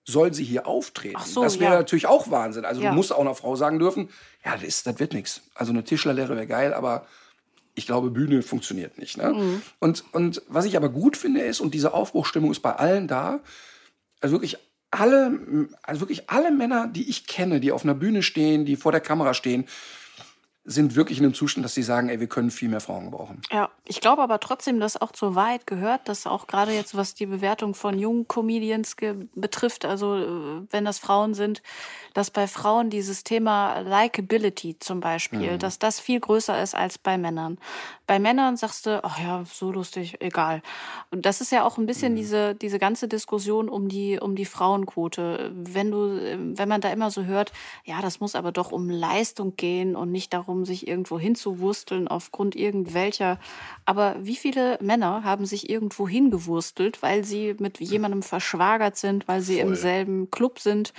soll sie hier auftreten. So, das wäre ja. natürlich auch Wahnsinn. Also Ja. du musst auch einer Frau sagen dürfen, ja, das, ist- das wird nichts. Also eine Tischlerlehre wäre geil, aber ich glaube, Bühne funktioniert nicht. Ne? Mhm. Und, und was ich aber gut finde ist, und diese Aufbruchstimmung ist bei allen da, also wirklich alle, also wirklich alle Männer, die ich kenne, die auf einer Bühne stehen, die vor der Kamera stehen, sind wirklich in einem Zustand, dass sie sagen, ey, wir können viel mehr Frauen gebrauchen. Ja, ich glaube aber trotzdem, dass auch zur Wahrheit gehört, dass auch gerade jetzt, was die Bewertung von jungen Comedians betrifft, also äh, wenn das Frauen sind, dass bei Frauen dieses Thema Likability zum Beispiel, dass das viel größer ist als bei Männern. Bei Männern sagst du, ach ja, so lustig, egal. Und das ist ja auch ein bisschen diese, diese ganze Diskussion um die, um die Frauenquote. Wenn du, wenn man da immer so hört, ja, das muss aber doch um Leistung gehen und nicht darum, um sich irgendwo hinzuwursteln aufgrund irgendwelcher. Aber wie viele Männer haben sich irgendwo hingewurstelt, weil sie mit jemandem verschwagert sind, weil sie Voll. im selben Club sind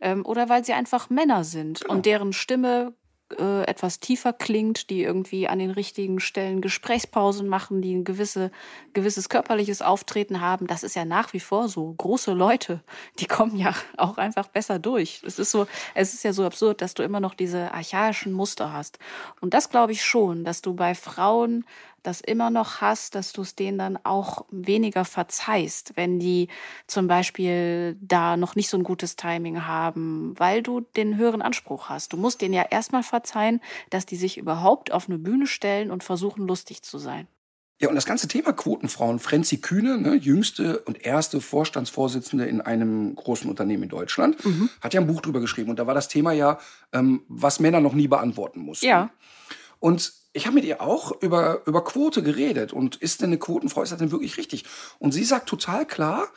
ähm, oder weil sie einfach Männer sind genau. und deren Stimme äh, etwas tiefer klingt, die irgendwie an den richtigen Stellen Gesprächspausen machen, die ein gewisse, gewisses körperliches Auftreten haben. Das ist ja nach wie vor so. Große Leute, die kommen ja [LAUGHS] auch einfach besser durch. Es ist so, es ist ja so absurd, dass du immer noch diese archaischen Muster hast. Und das glaube ich schon, dass du bei Frauen das immer noch hast, dass du es denen dann auch weniger verzeihst, wenn die zum Beispiel da noch nicht so ein gutes Timing haben, weil du den höheren Anspruch hast. Du musst denen ja erstmal verzeihen, dass die sich überhaupt auf eine Bühne stellen und versuchen, lustig zu sein. Ja, und das ganze Thema Quotenfrauen, Frenzi Kühne, ne, jüngste und erste Vorstandsvorsitzende in einem großen Unternehmen in Deutschland, mhm. hat ja ein Buch drüber geschrieben. Und da war das Thema ja, ähm, was Männer noch nie beantworten mussten. Ja. Und ich habe mit ihr auch über, über Quote geredet und ist denn eine Quotenfrau, ist das denn wirklich richtig? Und sie sagt total klar,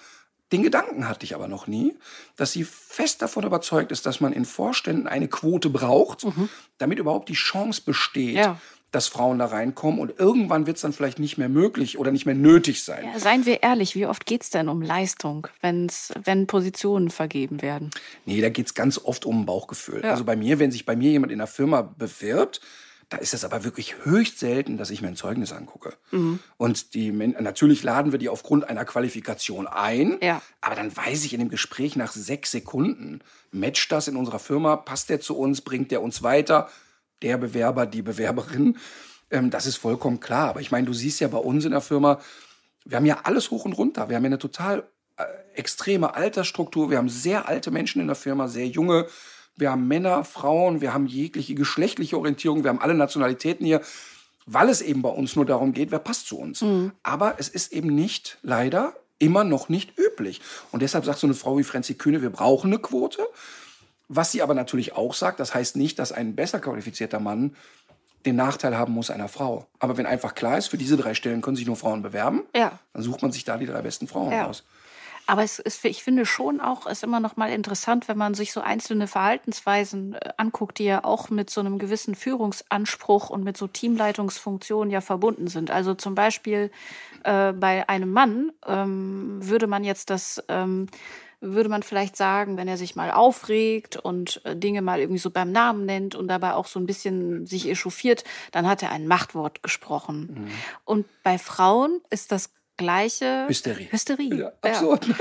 den Gedanken hatte ich aber noch nie, dass sie fest davon überzeugt ist, dass man in Vorständen eine Quote braucht, mhm. damit überhaupt die Chance besteht, ja. dass Frauen da reinkommen. Und irgendwann wird es dann vielleicht nicht mehr möglich oder nicht mehr nötig sein. Ja, seien wir ehrlich, wie oft geht es denn um Leistung, wenn's, wenn Positionen vergeben werden? Nee, da geht es ganz oft um Bauchgefühl. Ja. Also bei mir, wenn sich bei mir jemand in der Firma bewirbt, da ist es aber wirklich höchst selten, dass ich mir ein Zeugnis angucke. Mhm. Und die, natürlich laden wir die aufgrund einer Qualifikation ein, ja. aber dann weiß ich in dem Gespräch nach sechs Sekunden, matcht das in unserer Firma, passt der zu uns, bringt der uns weiter, der Bewerber, die Bewerberin. Ähm, das ist vollkommen klar. Aber ich meine, du siehst ja bei uns in der Firma, wir haben ja alles hoch und runter. Wir haben ja eine total äh, extreme Altersstruktur. Wir haben sehr alte Menschen in der Firma, sehr junge wir haben Männer, Frauen, wir haben jegliche geschlechtliche Orientierung, wir haben alle Nationalitäten hier, weil es eben bei uns nur darum geht, wer passt zu uns. Mhm. Aber es ist eben nicht, leider, immer noch nicht üblich. Und deshalb sagt so eine Frau wie Franzi Kühne, wir brauchen eine Quote. Was sie aber natürlich auch sagt, das heißt nicht, dass ein besser qualifizierter Mann den Nachteil haben muss einer Frau. Aber wenn einfach klar ist, für diese drei Stellen können sich nur Frauen bewerben, ja. dann sucht man sich da die drei besten Frauen ja. aus. Aber es ist, ich finde schon auch, es ist immer noch mal interessant, wenn man sich so einzelne Verhaltensweisen äh, anguckt, die ja auch mit so einem gewissen Führungsanspruch und mit so Teamleitungsfunktionen ja verbunden sind. Also zum Beispiel äh, bei einem Mann ähm, würde man jetzt das ähm, würde man vielleicht sagen, wenn er sich mal aufregt und äh, Dinge mal irgendwie so beim Namen nennt und dabei auch so ein bisschen sich echauffiert, dann hat er ein Machtwort gesprochen. Mhm. Und bei Frauen ist das gleiche Hysterie. Hysterie. Ja, absurd. Ja.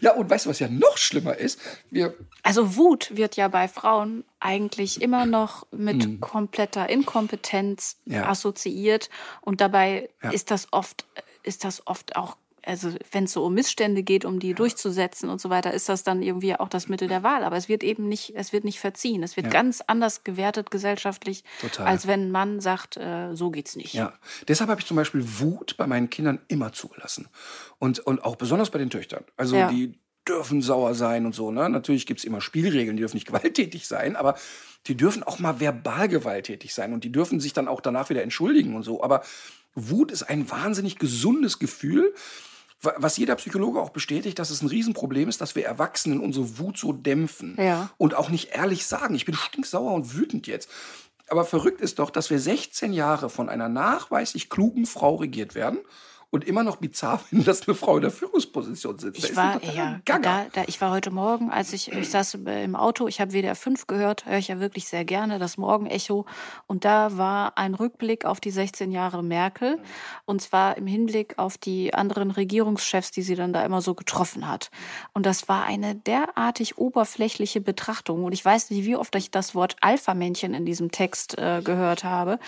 ja, und weißt du, was ja noch schlimmer ist? Wir also Wut wird ja bei Frauen eigentlich immer noch mit mhm. kompletter Inkompetenz ja. assoziiert und dabei ist das oft ist das oft auch also wenn es so um Missstände geht, um die durchzusetzen und so weiter, ist das dann irgendwie auch das Mittel der Wahl. Aber es wird eben nicht, es wird nicht verziehen. Es wird ja. ganz anders gewertet gesellschaftlich, Total. als wenn ein Mann sagt, äh, so geht's nicht. Ja, deshalb habe ich zum Beispiel Wut bei meinen Kindern immer zugelassen. Und, und auch besonders bei den Töchtern. Also ja. die dürfen sauer sein und so. Ne? Natürlich gibt's immer Spielregeln, die dürfen nicht [LAUGHS] gewalttätig sein, aber die dürfen auch mal verbal gewalttätig sein und die dürfen sich dann auch danach wieder entschuldigen und so. Aber Wut ist ein wahnsinnig gesundes Gefühl was jeder Psychologe auch bestätigt, dass es ein Riesenproblem ist, dass wir Erwachsenen unsere Wut so dämpfen ja. und auch nicht ehrlich sagen, ich bin stinksauer und wütend jetzt. Aber verrückt ist doch, dass wir 16 Jahre von einer nachweislich klugen Frau regiert werden und immer noch bizarr [LAUGHS] finden, dass eine Frau in der Führungsposition sitzt. Ich war, ja, da, da, ich war heute Morgen, als ich, ich saß im Auto, ich habe WDR 5 gehört, höre ich ja wirklich sehr gerne, das Morgenecho. Und da war ein Rückblick auf die 16 Jahre Merkel. Und zwar im Hinblick auf die anderen Regierungschefs, die sie dann da immer so getroffen hat. Und das war eine derartig oberflächliche Betrachtung. Und ich weiß nicht, wie oft ich das Wort Alpha-Männchen in diesem Text äh, gehört habe.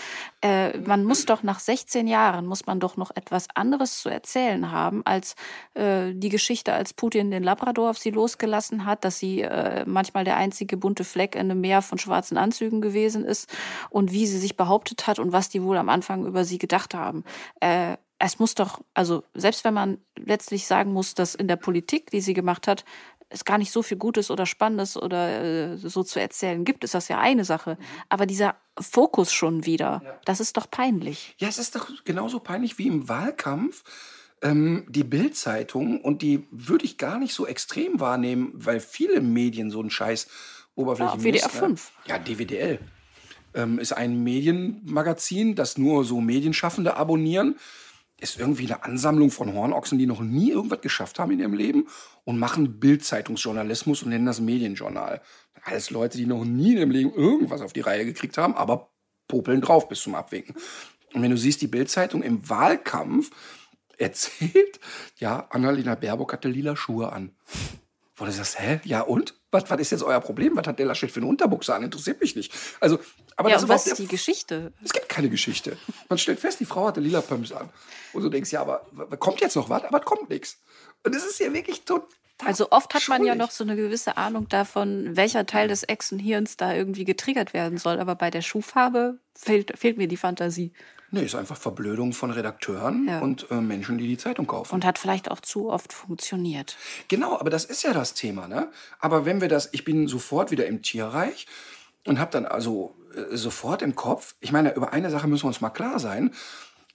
Äh, man muss doch nach 16 Jahren, muss man doch noch etwas anderes anderes zu erzählen haben als äh, die Geschichte, als Putin den Labrador auf sie losgelassen hat, dass sie äh, manchmal der einzige bunte Fleck in einem Meer von schwarzen Anzügen gewesen ist und wie sie sich behauptet hat und was die wohl am Anfang über sie gedacht haben. Äh, es muss doch, also selbst wenn man letztlich sagen muss, dass in der Politik, die sie gemacht hat, es gar nicht so viel Gutes oder Spannendes oder äh, so zu erzählen gibt, ist das ja eine Sache. Aber dieser Fokus schon wieder, ja. das ist doch peinlich. Ja, es ist doch genauso peinlich wie im Wahlkampf. Ähm, die Bildzeitung und die würde ich gar nicht so extrem wahrnehmen, weil viele Medien so einen Scheiß Oberfläche ja, WDR 5. Ne? Ja, DWDL. ähm, ist ein Medienmagazin, das nur so Medienschaffende abonnieren. Ist irgendwie eine Ansammlung von Hornochsen, die noch nie irgendwas geschafft haben in ihrem Leben und machen Bildzeitungsjournalismus und nennen das Medienjournal. Alles Leute, die noch nie in ihrem Leben irgendwas auf die Reihe gekriegt haben, aber popeln drauf bis zum Abwinken. Und wenn du siehst, die Bildzeitung im Wahlkampf erzählt, ja, Annalena Baerbock hatte lila Schuhe an. Wo du sagst, hä? Ja und? Was, was ist jetzt euer Problem? Was hat der Laschet für eine Unterbuchse an? Interessiert mich nicht. Also, aber Ja, das ist was ist die Geschichte? es gibt keine Geschichte. Man stellt fest, die Frau hatte lila Pumps an. Und du denkst, ja, aber kommt jetzt noch was? Aber es kommt nichts. Und es ist ja wirklich total. Also oft hat man ja noch so eine gewisse Ahnung davon, welcher Teil des Echsenhirns da irgendwie getriggert werden soll. Aber bei der Schuhfarbe fehlt, fehlt mir die Fantasie. Nee, ist einfach Verblödung von Redakteuren Ja. und äh, Menschen, die die Zeitung kaufen. Und hat vielleicht auch zu oft funktioniert. Genau, aber das ist ja das Thema, ne? Aber wenn wir das, ich bin sofort wieder im Tierreich und habe dann also äh, sofort im Kopf, ich meine, über eine Sache müssen wir uns mal klar sein,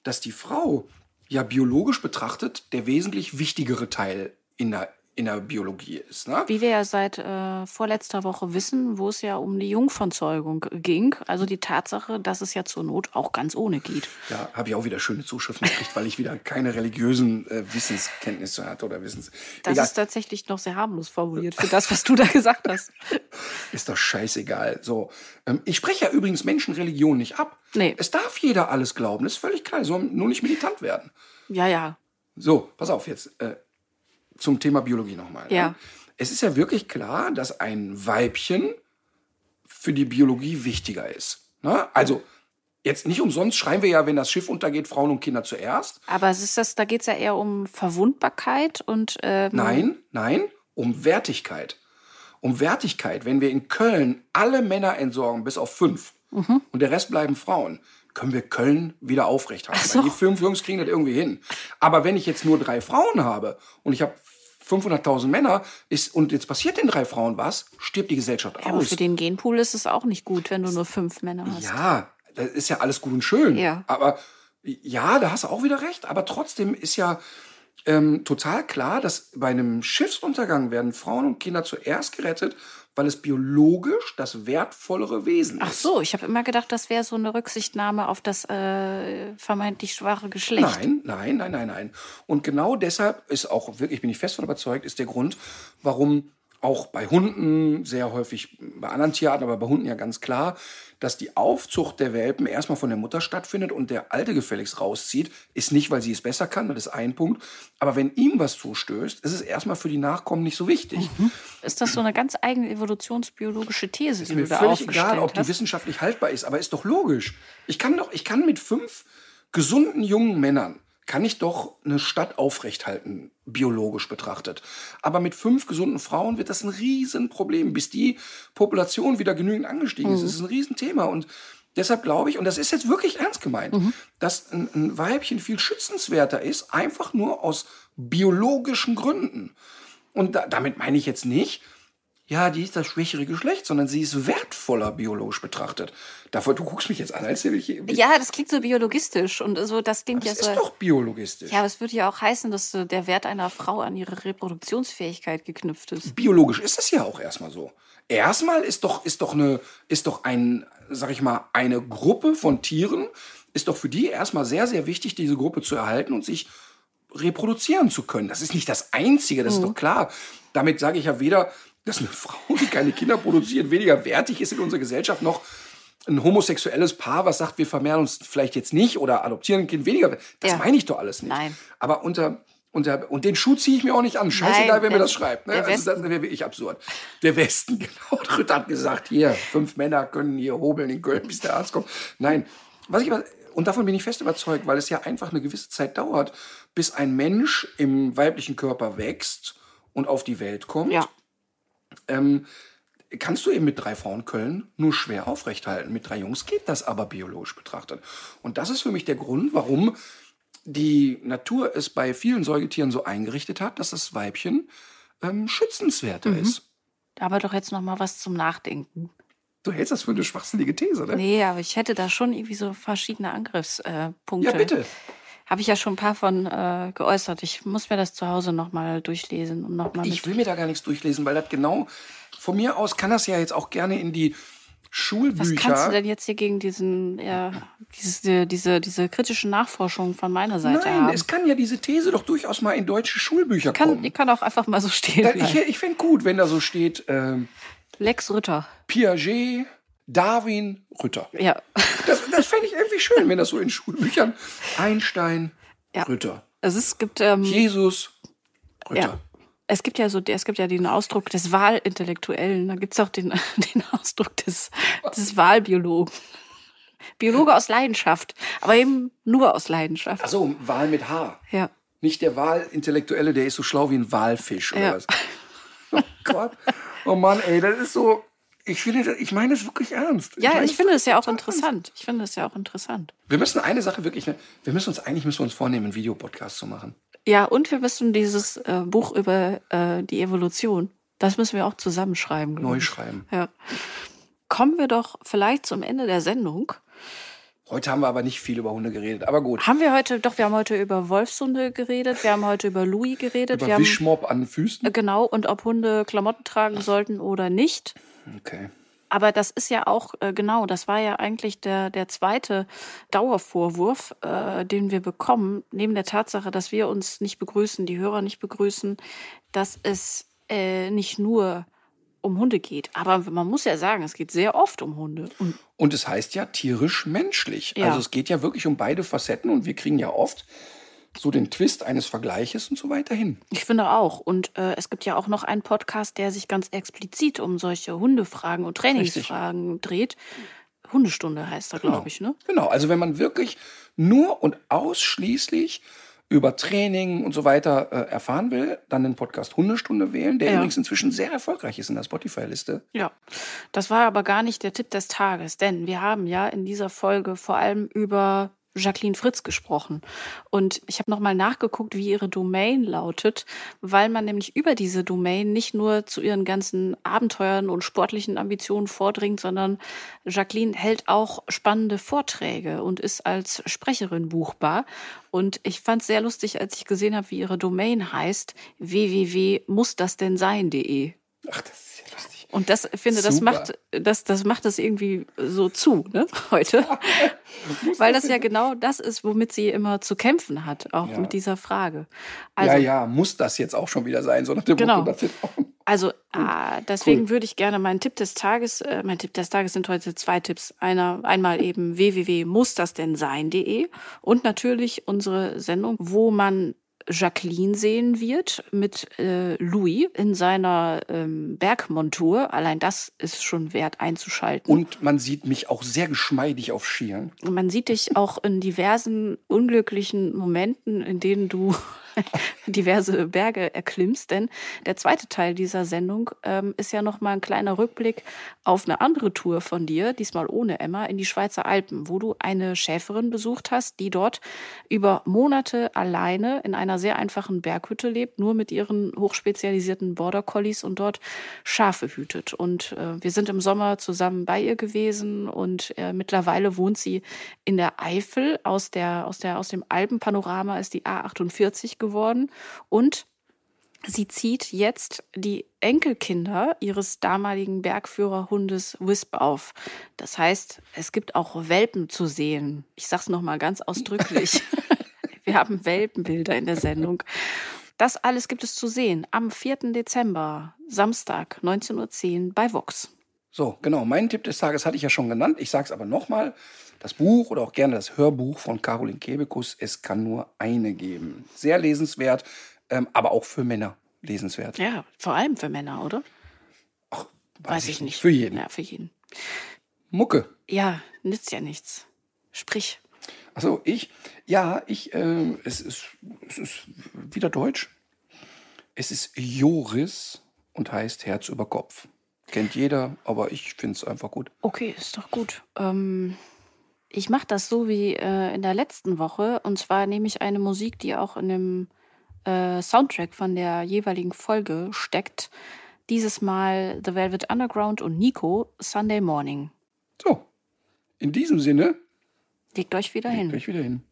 dass die Frau ja biologisch betrachtet der wesentlich wichtigere Teil in der, in der Biologie ist, ne? Wie wir ja seit äh, vorletzter Woche wissen, wo es ja um die Jungfernzeugung ging. Also die Tatsache, dass es ja zur Not auch ganz ohne geht. Ja, habe ich auch wieder schöne Zuschriften gekriegt, weil ich wieder keine religiösen äh, Wissenskenntnisse hatte oder Wissens. Das Egal, ist tatsächlich noch sehr harmlos formuliert für das, was du da gesagt hast. [LAUGHS] ist doch scheißegal. So, ähm, ich spreche ja übrigens Menschenreligion nicht ab. Nee. Es darf jeder alles glauben, das ist völlig klar. Soll nur nicht militant werden. Ja, ja. So, pass auf jetzt äh, zum Thema Biologie nochmal. ne? Ja. Es ist ja wirklich klar, dass ein Weibchen für die Biologie wichtiger ist. Ne? Also, jetzt nicht umsonst schreiben wir ja, wenn das Schiff untergeht, Frauen und Kinder zuerst. Aber es ist das, da geht es ja eher um Verwundbarkeit und ähm, Nein, nein, um Wertigkeit. Um Wertigkeit. Wenn wir in Köln alle Männer entsorgen, bis auf fünf, Mhm. und der Rest bleiben Frauen, können wir Köln wieder aufrechthalten. Ach so. Die fünf Jungs kriegen das irgendwie hin. Aber wenn ich jetzt nur drei Frauen habe und ich habe 500.000 Männer ist, und jetzt passiert den drei Frauen was, stirbt die Gesellschaft Ja, aber aus. für den Genpool ist es auch nicht gut, wenn du nur fünf Männer hast. Ja, das ist ja alles gut und schön. Ja. Aber ja, da hast du auch wieder recht. Aber trotzdem ist ja ähm, total klar, dass bei einem Schiffsuntergang werden Frauen und Kinder zuerst gerettet, weil es biologisch das wertvollere Wesen Ach ist. so, ich habe immer gedacht, das wäre so eine Rücksichtnahme auf das äh, vermeintlich schwache Geschlecht. Nein, nein, nein, nein, nein. Und genau deshalb ist auch wirklich, bin ich fest von überzeugt, ist der Grund, warum auch bei Hunden, sehr häufig bei anderen Tierarten, aber bei Hunden ja ganz klar, dass die Aufzucht der Welpen erstmal von der Mutter stattfindet und der Alte gefälligst rauszieht, ist nicht, weil sie es besser kann, das ist ein Punkt. Aber wenn ihm was zustößt, ist es erstmal für die Nachkommen nicht so wichtig. Ist das so eine ganz eigene evolutionsbiologische These, Ist die mir du da völlig egal, ob die hast? wissenschaftlich haltbar ist, aber ist doch logisch. Ich kann doch, ich kann mit fünf gesunden jungen Männern kann ich doch eine Stadt aufrechthalten, biologisch betrachtet. Aber mit fünf gesunden Frauen wird das ein Riesenproblem, bis die Population wieder genügend angestiegen ist. Das ist ein Riesenthema und deshalb glaube ich, und das ist jetzt wirklich ernst gemeint, dass ein, ein Weibchen viel schützenswerter ist, einfach nur aus biologischen Gründen. Und da, damit meine ich jetzt nicht, ja, die ist das schwächere Geschlecht, sondern sie ist wertvoller biologisch betrachtet. Davor, du guckst mich jetzt an, als hätte ich. Ja, das klingt so biologistisch und so, das klingt das ja so. ist doch biologistisch. ja, aber es würde ja auch heißen, dass äh, der Wert einer Frau an ihre Reproduktionsfähigkeit geknüpft ist. Biologisch ist es ja auch erstmal so. Erstmal ist doch, ist doch eine, ist doch ein, sag ich mal, eine Gruppe von Tieren, ist doch für die erstmal sehr, sehr wichtig, diese Gruppe zu erhalten und sich reproduzieren zu können. Das ist nicht das Einzige, das ist doch klar. Damit sage ich ja weder, dass eine Frau, die keine Kinder produziert, weniger wertig ist in unserer Gesellschaft, noch ein homosexuelles Paar, was sagt, wir vermehren uns vielleicht jetzt nicht oder adoptieren ein Kind weniger. Das Ja. meine ich doch alles nicht. Nein. Aber unter, unter, und den Schuh ziehe ich mir auch nicht an. Scheißegal, Nein, wer mir das schreibt. Ne? Also das wäre wirklich absurd. Der Westen, [LAUGHS] genau. Der Ritter hat gesagt, hier, fünf Männer können hier hobeln in Köln, bis der Arzt kommt. Nein. Was ich aber, und davon bin ich fest überzeugt, weil es ja einfach eine gewisse Zeit dauert, bis ein Mensch im weiblichen Körper wächst und auf die Welt kommt. Ja. Ähm, kannst du eben mit drei Frauen Köln nur schwer aufrechthalten. Mit drei Jungs geht das aber biologisch betrachtet. Und das ist für mich der Grund, warum die Natur es bei vielen Säugetieren so eingerichtet hat, dass das Weibchen ähm, schützenswerter ist. Aber doch jetzt noch mal was zum Nachdenken. Du hältst das für eine schwachsinnige These, ne? Nee, aber ich hätte da schon irgendwie so verschiedene Angriffspunkte. Punkte. Ja, bitte. Habe ich ja schon ein paar von äh, geäußert. Ich muss mir das zu Hause noch mal durchlesen und noch mal Ich will mir da gar nichts durchlesen, weil das genau, von mir aus kann das ja jetzt auch gerne in die Schulbücher. Was kannst du denn jetzt hier gegen diesen, ja, diese, diese, diese kritische Nachforschung von meiner Seite Nein, haben? es kann ja diese These doch durchaus mal in deutsche Schulbücher kann, kommen. die kann auch einfach mal so stehen. Dann, ich ich fände gut, wenn da so steht ähm, Lex Ritter. Piaget, Darwin, Rütter. Ja. Das, das fände ich irgendwie schön, wenn das so in Schulbüchern [LAUGHS] Einstein, Ja. Rütter. Also es gibt, ähm, Jesus, Rütter. ja. Es gibt ja so, es gibt ja den Ausdruck des Wahlintellektuellen. Da gibt es auch den, [LAUGHS] den Ausdruck des, des Wahlbiologen. Biologe aus Leidenschaft, aber eben nur aus Leidenschaft. Achso, Wahl mit H. Ja. Nicht der Wahlintellektuelle, der ist so schlau wie ein Walfisch oder Ja. was. Oh Gott. Oh Mann, ey, das ist so. Ich finde, ich meine das wirklich ernst. Ja, meine ich finde es ja auch total ernst. interessant. Ich finde es ja auch interessant. Wir müssen eine Sache wirklich, ne, wir müssen uns eigentlich müssen wir uns vornehmen, einen Videopodcast zu machen. Ja, und wir müssen dieses äh, Buch über äh, die Evolution, das müssen wir auch zusammenschreiben. Neu ich. schreiben. Ja. Kommen wir doch vielleicht zum Ende der Sendung. Heute haben wir aber nicht viel über Hunde geredet, aber gut. Haben wir heute, doch, wir haben heute über Wolfshunde geredet, wir haben heute über Louis geredet, wir Über haben Wischmob an Füßen. äh, genau und ob Hunde Klamotten tragen sollten oder nicht. Okay. Aber das ist ja auch, äh, genau, das war ja eigentlich der, der zweite Dauervorwurf, äh, den wir bekommen, neben der Tatsache, dass wir uns nicht begrüßen, die Hörer nicht begrüßen, dass es äh, nicht nur um Hunde geht. Aber man muss ja sagen, es geht sehr oft um Hunde. Und Und es heißt ja tierisch menschlich. Ja. Also es geht ja wirklich um beide Facetten und wir kriegen ja oft so den Twist eines Vergleiches und so weiter hin. ich finde auch. Und äh, es gibt ja auch noch einen Podcast, der sich ganz explizit um solche Hundefragen und Trainingsfragen dreht. Hundestunde heißt er, glaube ich, ne? Genau, also wenn man wirklich nur und ausschließlich über Training und so weiter äh, erfahren will, dann den Podcast Hundestunde wählen, der Ja. übrigens inzwischen sehr erfolgreich ist in der Spotify-Liste. Ja, das war aber gar nicht der Tipp des Tages, denn wir haben ja in dieser Folge vor allem über Jacqueline Fritz gesprochen. Und ich habe nochmal nachgeguckt, wie ihre Domain lautet, weil man nämlich über diese Domain nicht nur zu ihren ganzen Abenteuern und sportlichen Ambitionen vordringt, sondern Jacqueline hält auch spannende Vorträge und ist als Sprecherin buchbar. Und ich fand es sehr lustig, als ich gesehen habe, wie ihre Domain heißt, www.mussdasdennsein.de. Ach, das ist ja lustig. Und das finde, das Super. macht, das, das macht das irgendwie so zu, ne, [LAUGHS] heute. Weil das ja genau das ist, womit sie immer zu kämpfen hat, auch Ja. mit dieser Frage. Also, ja, ja, muss das jetzt auch schon wieder sein, so nach dem Genau. Motto, also ah, deswegen würde ich gerne meinen Tipp des Tages, äh, mein Tipp des Tages sind heute zwei Tipps. Einer, einmal eben www.mussdasdennsein.de und natürlich unsere Sendung, wo man Jacqueline sehen wird mit äh, Louis in seiner ähm, Bergmontur. Allein das ist schon wert einzuschalten. Und man sieht mich auch sehr geschmeidig auf Skiern. Man sieht dich auch in diversen unglücklichen Momenten, in denen du [LAUGHS] diverse Berge erklimmst. Denn der zweite Teil dieser Sendung ähm, ist ja noch mal ein kleiner Rückblick auf eine andere Tour von dir, diesmal ohne Emma, in die Schweizer Alpen, wo du eine Schäferin besucht hast, die dort über Monate alleine in einer sehr einfachen Berghütte lebt, nur mit ihren hochspezialisierten Border Collies und dort Schafe hütet. Und äh, wir sind im Sommer zusammen bei ihr gewesen und äh, mittlerweile wohnt sie in der Eifel. Aus, der, aus, der, aus dem Alpenpanorama ist die A48 geworden und Sie zieht jetzt die Enkelkinder ihres damaligen Bergführerhundes Wisp auf. Das heißt, es gibt auch Welpen zu sehen. Ich sag's noch mal ganz ausdrücklich. [LAUGHS] Wir haben Welpenbilder in der Sendung. Das alles gibt es zu sehen am 4. Dezember, Samstag, 19.10 Uhr bei Vox. So, genau. Mein Tipp des Tages hatte ich ja schon genannt. Ich sage es aber nochmal. Das Buch oder auch gerne das Hörbuch von Caroline Kebekus, Es kann nur eine geben. Sehr lesenswert, ähm, aber auch für Männer lesenswert. Ja, vor allem für Männer, oder? Weiß, ich nicht. Für jeden. Ja, für jeden. Mucke. Ja, nützt ja nichts. Sprich. Also ich, ja, ich, äh, es, ist, es ist wieder Deutsch. Es ist Joris und heißt Herz über Kopf. Kennt jeder, aber ich finde es einfach gut. Okay, ist doch gut. Ähm, ich mache das so wie äh, in der letzten Woche. Und zwar nehme ich eine Musik, die auch in dem äh, Soundtrack von der jeweiligen Folge steckt. Dieses Mal The Velvet Underground und Nico Sunday Morning. So, in diesem Sinne, Legt euch wieder legt hin. euch wieder hin.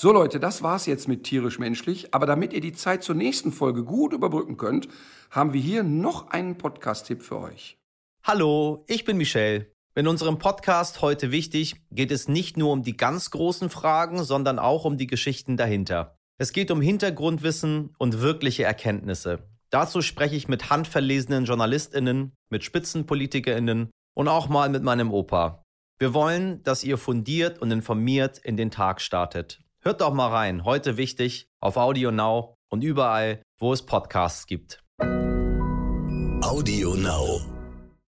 So Leute, das war's jetzt mit tierisch menschlich, aber damit ihr die Zeit zur nächsten Folge gut überbrücken könnt, haben wir hier noch einen Podcast-Tipp für euch. Hallo, ich bin Michelle. In unserem Podcast heute wichtig geht es nicht nur um die ganz großen Fragen, sondern auch um die Geschichten dahinter. Es geht um Hintergrundwissen und wirkliche Erkenntnisse. Dazu spreche ich mit handverlesenen JournalistInnen, mit SpitzenpolitikerInnen und auch mal mit meinem Opa. Wir wollen, dass ihr fundiert und informiert in den Tag startet. Hört doch mal rein, heute wichtig, auf Audio Now und überall, wo es Podcasts gibt. Audio Now.